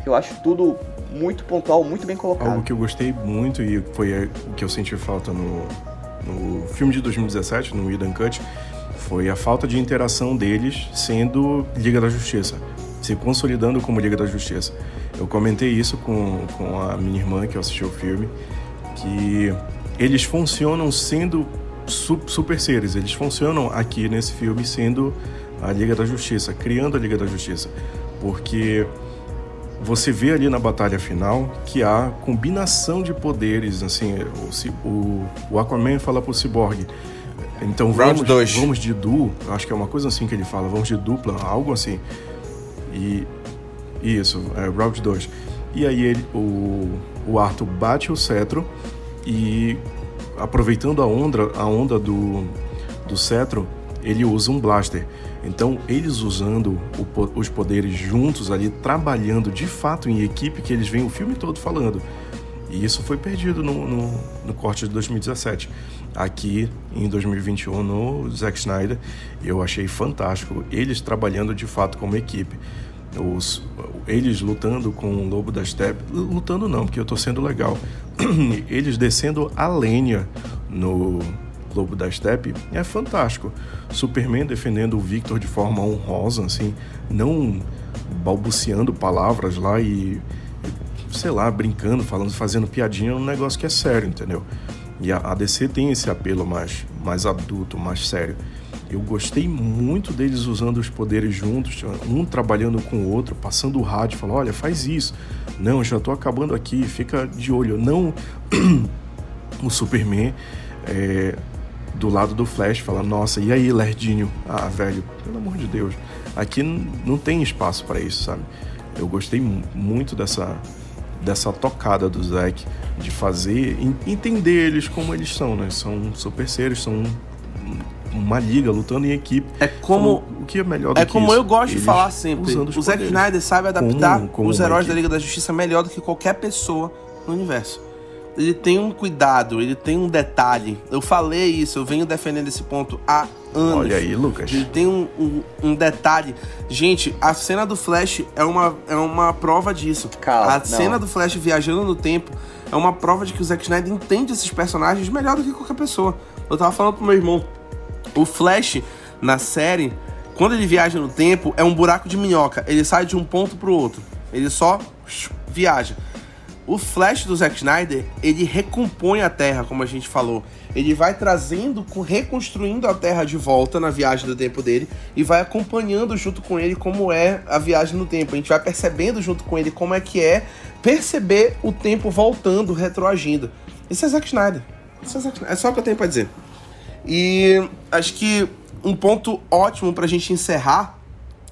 Eu acho tudo muito pontual, muito bem colocado. Algo que eu gostei muito e foi o que eu senti falta no, no filme de 2017, no Eden Cut, foi a falta de interação deles sendo Liga da Justiça, se consolidando como Liga da Justiça. Eu comentei isso com, com a minha irmã que assistiu o filme, que eles funcionam sendo super seres, eles funcionam aqui nesse filme sendo a Liga da Justiça, criando a Liga da Justiça, porque você vê ali na batalha final que há combinação de poderes, assim, o, o, o Aquaman fala pro Cyborg, então vamos, dois. vamos de duo, acho que é uma coisa assim que ele fala, vamos de dupla, algo assim. E isso, é Round 2. E aí ele, o, o Arthur bate o cetro e aproveitando a onda, a onda do, do cetro, ele usa um blaster. Então, eles usando o, os poderes juntos ali, trabalhando de fato em equipe, que eles vêm o filme todo falando. E isso foi perdido no, no, no corte de 2017 aqui em 2021 no Zack Snyder. Eu achei fantástico eles trabalhando de fato como equipe. Os, eles lutando com o Lobo da Steppe, lutando não, porque eu tô sendo legal. [clears throat] Eles descendo a lenha no Lobo da Steppe é fantástico. Superman defendendo o Victor de forma honrosa, assim, não balbuciando palavras lá e sei lá, brincando, falando, fazendo piadinha, é um negócio que é sério, entendeu? E a, a DC tem esse apelo mais, mais adulto, mais sério. Eu gostei muito deles usando os poderes juntos, um trabalhando com o outro, passando o rádio, falando, olha, faz isso. Não, já tô acabando aqui, fica de olho. Não [clears throat] o Superman é, do lado do Flash fala, nossa, e aí, Lerdinho? Ah, velho, pelo amor de Deus. Aqui não tem espaço para isso, sabe? Eu gostei muito dessa, dessa tocada do Zack de fazer, entender eles como eles são, né? São super seres, são uma liga lutando em equipe. É como o que é melhor do É que como isso? eu gosto Eles de falar sempre. O Zack Snyder sabe adaptar como, como os heróis da Liga da Justiça melhor do que qualquer pessoa no universo. Ele tem um cuidado, ele tem um detalhe. Eu falei isso, eu venho defendendo esse ponto há anos. Olha aí, Lucas. Ele tem um, um, um detalhe. Gente, a cena do Flash é uma, é uma prova disso. Calma, a não. cena do Flash viajando no tempo é uma prova de que o Zack Snyder entende esses personagens melhor do que qualquer pessoa. Eu tava falando pro meu irmão, o Flash na série, quando ele viaja no tempo, é um buraco de minhoca. Ele sai de um ponto pro outro. Ele só viaja. O Flash do Zack Snyder, ele recompõe a Terra, como a gente falou. Ele vai trazendo, reconstruindo a Terra de volta na viagem do tempo dele e vai acompanhando junto com ele como é a viagem no tempo. A gente vai percebendo junto com ele como é que é perceber o tempo voltando, retroagindo. Isso é Zack Snyder. Isso é, Zack Snyder. é só o que eu tenho pra dizer. E acho que um ponto ótimo pra gente encerrar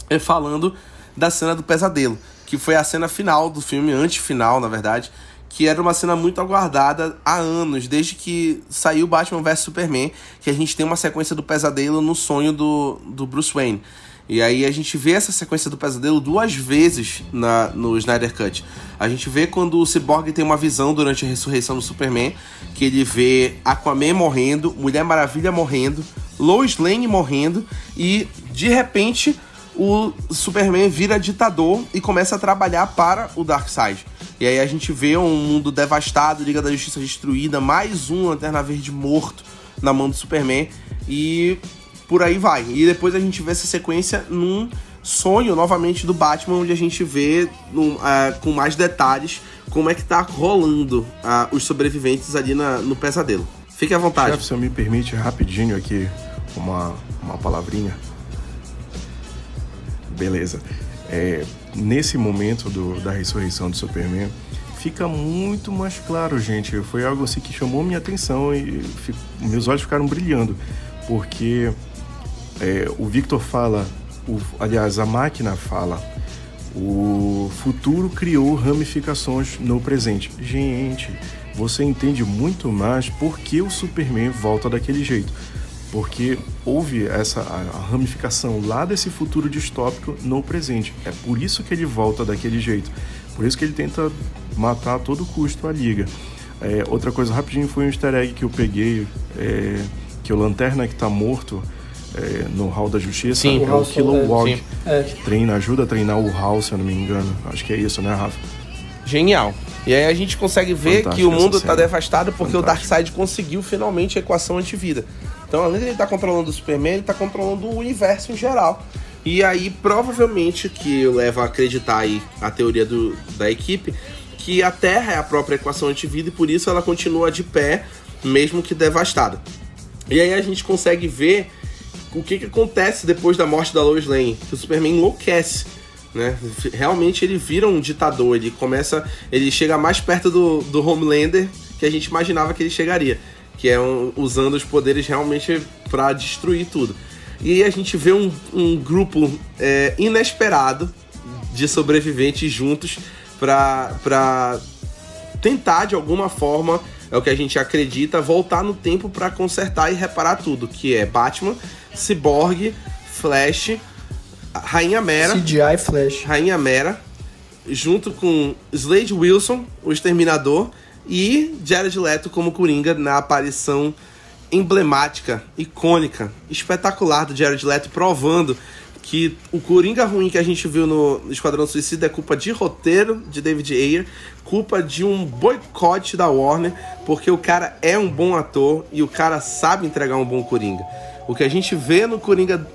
é falando da cena do pesadelo que foi a cena final do filme, antes-final, na verdade, que era uma cena muito aguardada há anos, desde que saiu Batman vs Superman, que a gente tem uma sequência do pesadelo no sonho do, do Bruce Wayne. E aí a gente vê essa sequência do pesadelo duas vezes na, no Snyder Cut. A gente vê quando o Cyborg tem uma visão durante a ressurreição do Superman, que ele vê Aquaman morrendo, Mulher Maravilha morrendo, Lois Lane morrendo e de repente o Superman vira ditador e começa a trabalhar para o Darkseid. E aí a gente vê um mundo devastado, Liga da Justiça destruída, mais um Lanterna Verde morto na mão do Superman e por aí vai. E depois a gente vê essa sequência num sonho novamente do Batman, onde a gente vê uh, com mais detalhes como é que tá rolando uh, os sobreviventes ali na, no pesadelo. Fique à vontade. Chefe, se eu me permite rapidinho aqui uma, uma palavrinha. Beleza. É, nesse momento do, da ressurreição do Superman, fica muito mais claro, gente. Foi algo assim que chamou minha atenção e fico, meus olhos ficaram brilhando, porque é, o Victor fala, o, aliás, a máquina fala, o futuro criou ramificações no presente. Gente, você entende muito mais por que o Superman volta daquele jeito porque houve essa a, ramificação lá desse futuro distópico no presente. É por isso que ele volta daquele jeito. Por isso que ele tenta matar a todo custo a Liga. É, outra coisa rapidinho foi um easter egg que eu peguei, é, que o Lanterna que tá morto é, no Hall da Justiça sim, é o Kilowog. É. Que treina, ajuda a treinar o Hall, se eu não me engano. Acho que é isso, né, Rafa? Genial. E aí a gente consegue ver Fantástico que o mundo está devastado porque Fantástico. o Darkseid conseguiu finalmente a equação antivida. Então, além de ele estar tá controlando o Superman, ele está controlando o universo em geral. E aí, provavelmente, que leva a acreditar aí a teoria do, da equipe, que a Terra é a própria equação antivida e por isso ela continua de pé, mesmo que devastada. E aí a gente consegue ver o que, que acontece depois da morte da Lois Lane, que o Superman enlouquece. Né? Realmente ele vira um ditador, ele começa. Ele chega mais perto do, do Homelander que a gente imaginava que ele chegaria que é um, usando os poderes realmente para destruir tudo. E a gente vê um, um grupo é, inesperado de sobreviventes juntos para tentar de alguma forma, é o que a gente acredita, voltar no tempo para consertar e reparar tudo, que é Batman, Cyborg, Flash, Rainha Mera, CGI Flash, Rainha Mera, junto com Slade Wilson, o Exterminador e Jared Leto como Coringa na aparição emblemática, icônica, espetacular do Jared Leto, provando que o Coringa ruim que a gente viu no Esquadrão Suicida é culpa de roteiro de David Ayer, culpa de um boicote da Warner, porque o cara é um bom ator e o cara sabe entregar um bom Coringa. O que a gente vê no Coringa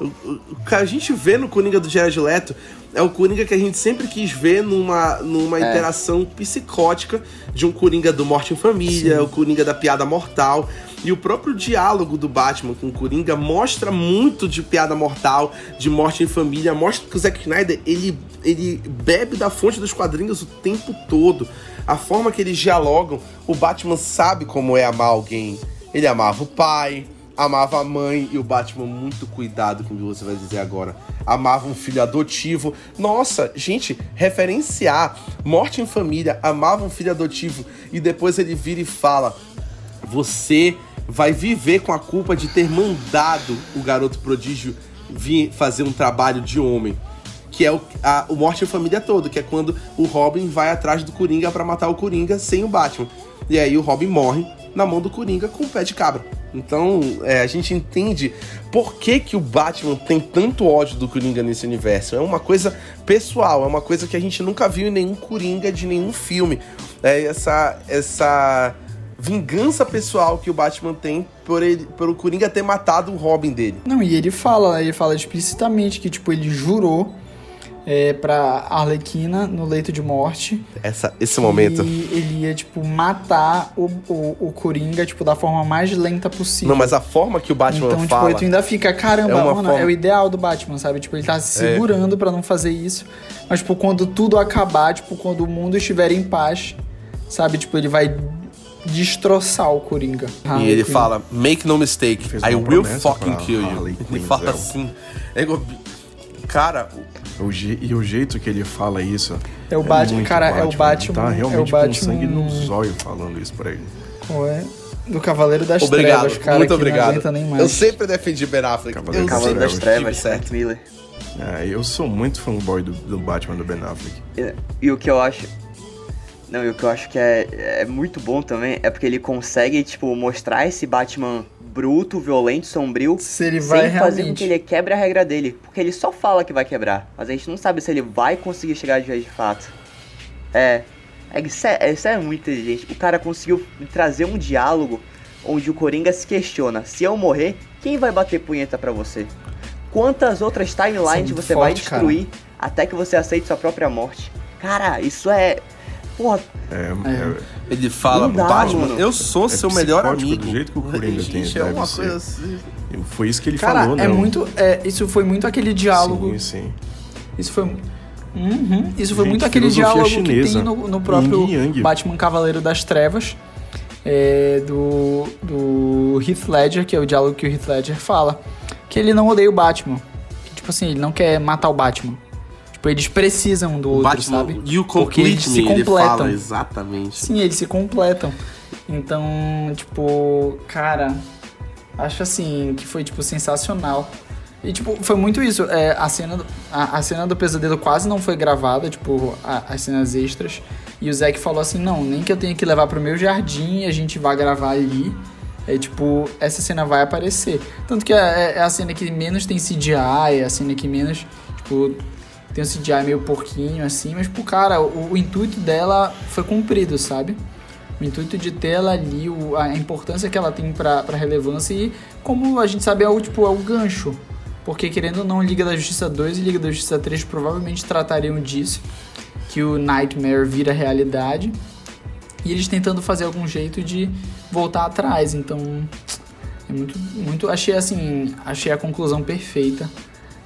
o que a gente vê no Coringa do Jared Leto é o Coringa que a gente sempre quis ver numa, numa é. interação psicótica de um Coringa do Morte em Família, Sim. o Coringa da Piada Mortal. E o próprio diálogo do Batman com o Coringa mostra muito de piada mortal, de morte em família, mostra que o Zack Snyder, ele, ele bebe da fonte dos quadrinhos o tempo todo. A forma que eles dialogam, o Batman sabe como é amar alguém. Ele amava o pai, amava a mãe e o Batman, muito cuidado com o que você vai dizer agora. Amava um filho adotivo. Nossa, gente, referenciar morte em família, amava um filho adotivo e depois ele vira e fala: Você vai viver com a culpa de ter mandado o garoto prodígio vir fazer um trabalho de homem. Que é o, a, o Morte em Família todo, que é quando o Robin vai atrás do Coringa para matar o Coringa sem o Batman. E aí o Robin morre na mão do Coringa com o pé de cabra. Então é, a gente entende por que, que o Batman tem tanto ódio do Coringa nesse universo. É uma coisa pessoal, é uma coisa que a gente nunca viu em nenhum Coringa de nenhum filme. É essa, essa vingança pessoal que o Batman tem por ele, por o Coringa ter matado o Robin dele. Não, e ele fala, ele fala explicitamente que tipo ele jurou é, pra Arlequina no leito de morte. Essa, esse momento. E ele ia, tipo, matar o, o, o Coringa, tipo, da forma mais lenta possível. Não, mas a forma que o Batman então, fala... tipo, tu ainda fica, caramba, É mano, forma- é o ideal do Batman, sabe? Tipo, ele tá se segurando pra não fazer isso. Mas, tipo, quando tudo acabar, tipo, quando o mundo estiver em paz, sabe? Tipo, ele vai destroçar o Coringa. E ele fala, make no mistake, I will fucking kill you. Harley Ele fala assim. é igual- Cara, O je- e o jeito que ele fala isso. É o Batman, muito cara, é o Batman- Tá é o realmente Batman- com sangue no zóio falando isso pra ele. Ué, do Cavaleiro das obrigado, Trevas, cara, muito que obrigado. não aguenta nem mais. Eu sempre defendi Ben Affleck. Cavaleiro eu Cavaleiro das Trevas. Certo. Miller. É, eu sou muito fanboy do, do Batman do Ben Affleck. E, e o que eu acho. Não, e o que eu acho que é, é muito bom também é porque ele consegue, tipo, mostrar esse Batman bruto, violento, sombrio. Se ele vai sem fazer com realmente. que ele quebre a regra dele. Porque ele só fala que vai quebrar. Mas a gente não sabe se ele vai conseguir chegar de vez de fato. É. é isso, é isso é muito inteligente. O cara conseguiu trazer um diálogo onde o Coringa se questiona: se eu morrer, quem vai bater punheta pra você? Quantas outras timelines Isso é você muito vai forte, cara. destruir até que você aceite sua própria morte? Cara, isso é. Porra, É, É. é- Ele fala, dá, Batman, mano. eu sou É seu melhor amigo. do jeito que o Coringa tem, Gente, é uma ser. coisa assim. foi isso que ele Cara, falou, né? é muito. é, isso foi muito aquele diálogo. Sim, sim. Isso foi. Uhum, isso foi Gente, muito aquele diálogo que chinesa. tem no, no próprio Yang. Batman Cavaleiro das Trevas. é, do, do Heath Ledger, que é o diálogo que o Heath Ledger fala. Que ele não odeia o Batman. Que, tipo assim, ele não quer matar o Batman. Tipo, eles precisam do O outro, Batman, sabe? you Porque eles se ele completam. fala exatamente. Sim, eles se completam. Então, tipo, cara, acho assim que foi tipo sensacional. E tipo, foi muito isso. É, a, cena, do- a, a cena do pesadelo quase não foi gravada, tipo, a- as cenas extras. E o Zack falou assim: não, nem que eu tenha que levar pro meu jardim, a gente vai gravar ali. É tipo, essa cena vai aparecer. Tanto que é, é a cena que menos tem CGI, é a cena que menos, tipo, tem um CGI meio porquinho assim, mas, tipo, cara, o, o intuito dela foi cumprido, sabe? O intuito de ter ela ali, o- a importância que ela tem pra, pra relevância e, como a gente sabe, é o, tipo, é o gancho. Porque, querendo ou não, Liga da Justiça 2 e Liga da Justiça 3 provavelmente tratariam disso, que o Nightmare vira realidade. E eles tentando fazer algum jeito de voltar atrás, então... É muito, muito... Achei, assim, achei a conclusão perfeita.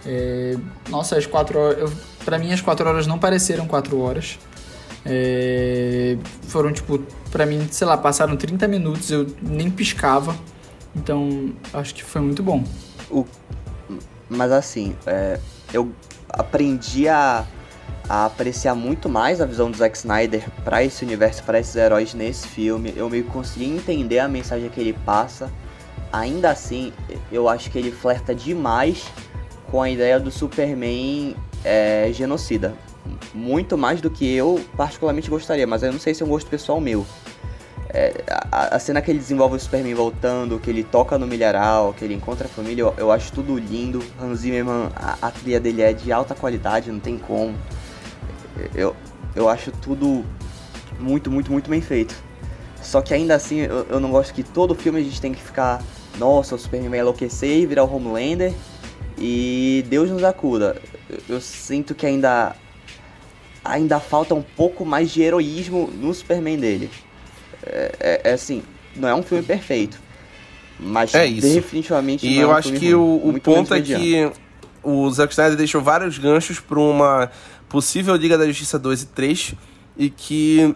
É, nossa, as quatro horas... Pra mim, as quatro horas não pareceram quatro horas. É, foram, tipo, pra mim, sei lá, passaram 30 minutos, eu nem piscava. Então, acho que foi muito bom. O- Mas assim, é, eu aprendi a, a apreciar muito mais a visão do Zack Snyder pra esse universo, pra esses heróis nesse filme. Eu meio que consegui entender a mensagem que ele passa. Ainda assim, eu acho que ele flerta demais com a ideia do Superman é, genocida. Muito mais do que eu particularmente gostaria, mas eu não sei se é um gosto pessoal meu. É, a, a cena que ele desenvolve o Superman voltando, que ele toca no milharal, que ele encontra a família, eu, eu acho tudo lindo. Hans Zimmerman, a, a trilha dele é de alta qualidade, não tem como. Eu, eu acho tudo muito, muito, muito bem feito. Só que ainda assim, eu, eu não gosto que todo filme a gente tem que ficar, nossa, o Superman vai enlouquecer e virar o Homelander e Deus nos acuda. Eu, eu sinto que ainda ainda falta um pouco mais de heroísmo no Superman dele. É, é- é assim, não é um filme perfeito. Mas É isso. definitivamente E não é eu um acho que ruim, o, o ponto é que o Zack Snyder deixou vários ganchos para uma possível Liga da Justiça 2 e 3 e que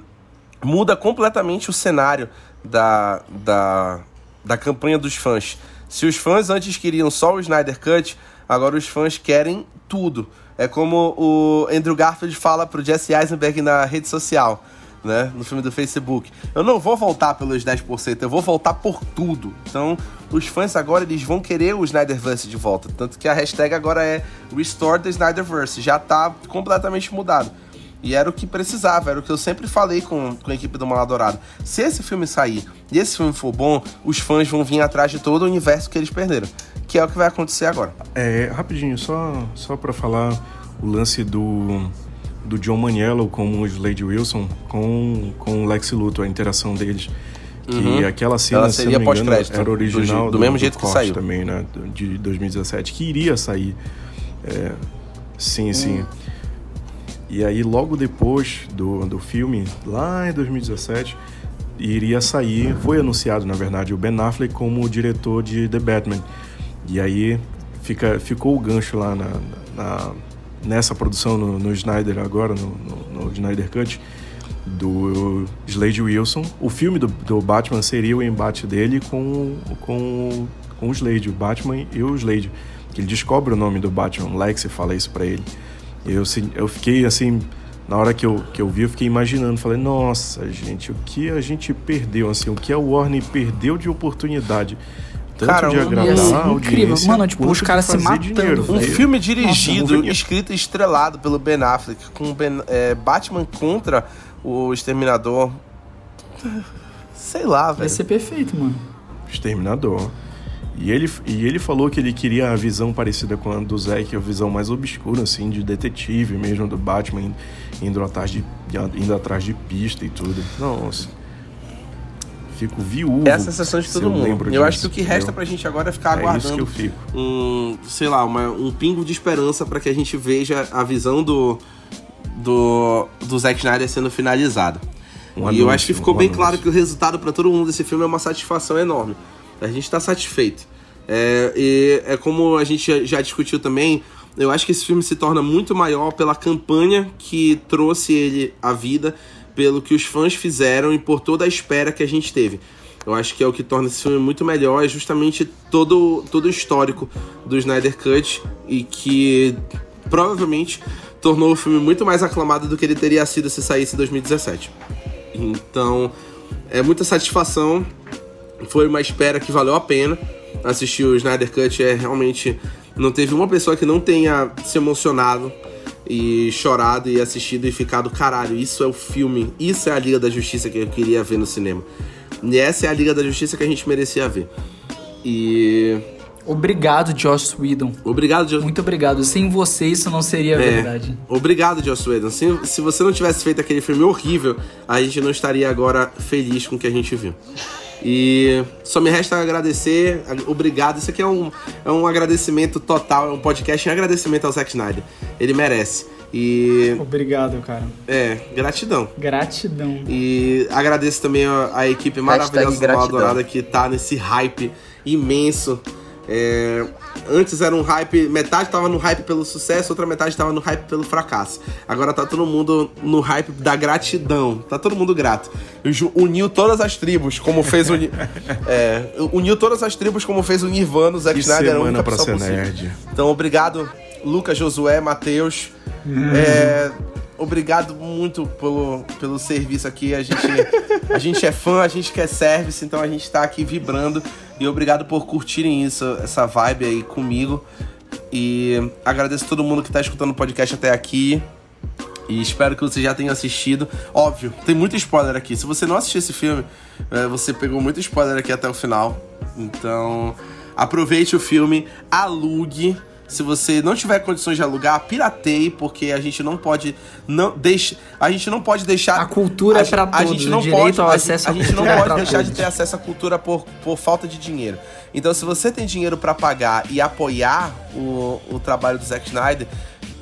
muda completamente o cenário da, da, da campanha dos fãs. Se os fãs antes queriam só o Snyder Cut, agora os fãs querem tudo. É como o Andrew Garfield fala pro Jesse Eisenberg na rede social, né? No filme do Facebook. Eu não vou voltar pelos 10%, eu vou voltar por tudo. Então, os fãs agora eles vão querer o Snyderverse de volta. Tanto que a hashtag agora é Restore the Snyderverse. Já tá completamente mudado. E era o que precisava, era o que eu sempre falei com, com a equipe do Mal Dourado. Se esse filme sair e esse filme for bom, os fãs vão vir atrás de todo o universo que eles perderam. Que é o que vai acontecer agora. É, rapidinho, só, só para falar o lance do, do John Maniello com o Slade Wilson com, com o Lex Luthor, a interação deles. Que Uhum. aquela cena, Ela se seria não me engano, era do original je- do mesmo jeito que saiu. também, né? De 2017, que iria sair. É, sim, sim. E aí, logo depois do, do filme, lá em 2017, iria sair, foi anunciado, na verdade, o Ben Affleck como diretor de The Batman. E aí fica, ficou o gancho lá na, na nessa produção no, no Snyder agora, no, no, no, Snyder Cut, do Slade Wilson. O filme do, do Batman seria o embate dele com, com, com o Slade, o Batman e o Slade. Ele descobre o nome do Batman, Lex fala isso para ele. Eu, eu fiquei assim, na hora que eu, que eu vi, eu fiquei imaginando, falei, nossa, gente, o que a gente perdeu, assim, o que a Warner perdeu de oportunidade tanto Cara, de agradar um, incrível, mano, tipo, os caras se matando. Dinheiro, um filme dirigido, Nossa, escrito e estrelado pelo Ben Affleck, com ben, é, Batman contra o Exterminador. Sei lá, velho. Vai ser perfeito, mano. Exterminador. E ele, e ele falou que ele queria a visão parecida com a do Zack, a visão mais obscura, assim, de detetive mesmo, do Batman indo atrás de, indo atrás de pista e tudo. Nossa. Fico viúvo. Essa é a sensação de todo mundo. Eu disso, acho que o que resta pra gente agora é ficar é aguardando um, sei lá, uma, um pingo de esperança para que a gente veja a visão do, do, do Zack Snyder sendo finalizada. Um e anúncio, eu acho que ficou um bem anúncio. claro que o resultado para todo mundo desse filme é uma satisfação enorme. A gente está satisfeito. É, e é como a gente já discutiu também, eu acho que esse filme se torna muito maior pela campanha que trouxe ele à vida, pelo que os fãs fizeram e por toda a espera que a gente teve. Eu acho que é o que torna esse filme muito melhor, é justamente todo, todo o histórico do Snyder Cut e que provavelmente tornou o filme muito mais aclamado do que ele teria sido se saísse em 2017. Então, é muita satisfação foi uma espera que valeu a pena. Assistir o Snyder Cut é realmente. Não teve uma pessoa que não tenha se emocionado e chorado e assistido e ficado, caralho, isso é o filme, isso é a Liga da Justiça que eu queria ver no cinema. E essa é a Liga da Justiça que a gente merecia ver. E. Obrigado, Joss Whedon. Obrigado, Joss Muito obrigado. Sem você, isso não seria é. verdade. Obrigado, Joss Whedon. Se, se você não tivesse feito aquele filme horrível, a gente não estaria agora feliz com o que a gente viu. E só me resta agradecer, obrigado. Isso aqui é um, é um agradecimento total, é um podcast em agradecimento ao Zack Snyder. Ele merece. E. Obrigado, cara. É, gratidão. Gratidão. E agradeço também a, a equipe maravilhosa do Mal Dourada que tá nesse hype imenso. É, Antes era um hype, metade tava no hype pelo sucesso, outra metade tava no hype pelo fracasso. Agora tá todo mundo no hype da gratidão. Tá todo mundo grato. Uniu todas as tribos, como fez o. [laughs] é, uniu todas as tribos, como fez o Nirvana, o Zack Snyder era a única pra ser nerd. Então, obrigado, Lucas, Josué, Matheus. Hum. É, obrigado muito pelo, pelo serviço aqui. A gente, a gente é fã, a gente quer service, então a gente tá aqui vibrando. E obrigado por curtirem isso, essa vibe aí comigo. E agradeço a todo mundo que tá escutando o podcast até aqui. E espero que você já tenha assistido. Óbvio, tem muito spoiler aqui. Se você não assistiu esse filme, é, você pegou muito spoiler aqui até o final. Então, aproveite o filme, alugue se você não tiver condições de alugar, pirateie, porque a gente não pode não deixe, a gente não pode deixar a cultura a, é para todos, a gente não pode, ao acesso a, a gente não pode deixar de ter acesso à cultura por, por falta de dinheiro. Então, se você tem dinheiro para pagar e apoiar o, o trabalho do Zack Snyder,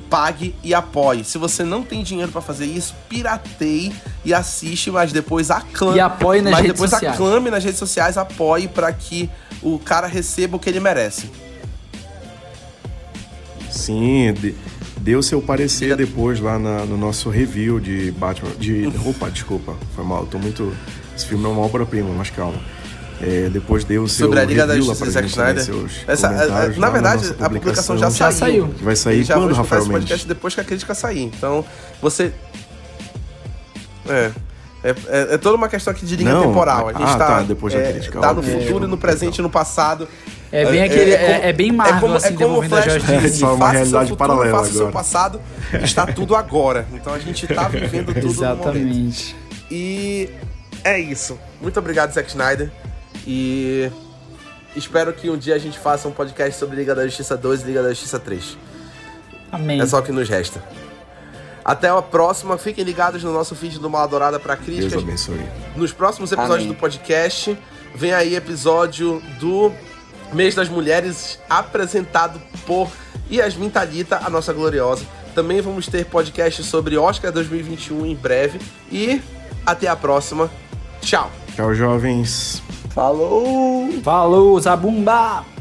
pague e apoie. Se você não tem dinheiro para fazer isso, pirateie e assiste, mas depois aclame. E apoie nas mas redes depois sociais. aclame nas redes sociais, apoie para que o cara receba o que ele merece. Sim, de, deu seu parecer depois lá na, no nosso review de Batman. De. Opa, desculpa, foi mal. Tô muito. Esse filme é uma obra-prima, mas calma. É, depois deu o seu Sobre a Liga da Justiça Zack Snyder. Essa, na verdade, na a publicação já, já saiu. Vai sair já quando, Rafael esse podcast depois que a crítica sair. Então, você... É... É, é, é, toda uma questão aqui de linha Não, temporal. A gente ah, tá, tá, depois da é, crítica. tá no futuro, no presente e no passado. É bem aquele. É, é, é bem Marvel, é como, assim, é como o Flash disse, é uma realidade futuro, paralela faça agora. seu passado, está tudo agora. Então a gente está vivendo tudo Exatamente. E é isso. Muito obrigado, Zack Snyder. E espero que um dia a gente faça um podcast sobre Liga da Justiça 2 e Liga da Justiça 3. Amém. É só o que nos resta. Até a próxima. Fiquem ligados no nosso feed do Mal Dourada para críticas. Deus abençoe. Nos próximos episódios Amém. do podcast, vem aí episódio do Mês das Mulheres, apresentado por Yasmin Talita, a nossa gloriosa, Também vamos ter podcast sobre Oscar 2021 em breve. E até a próxima. Tchau. Tchau, jovens. Falou! Falou, Zabumba!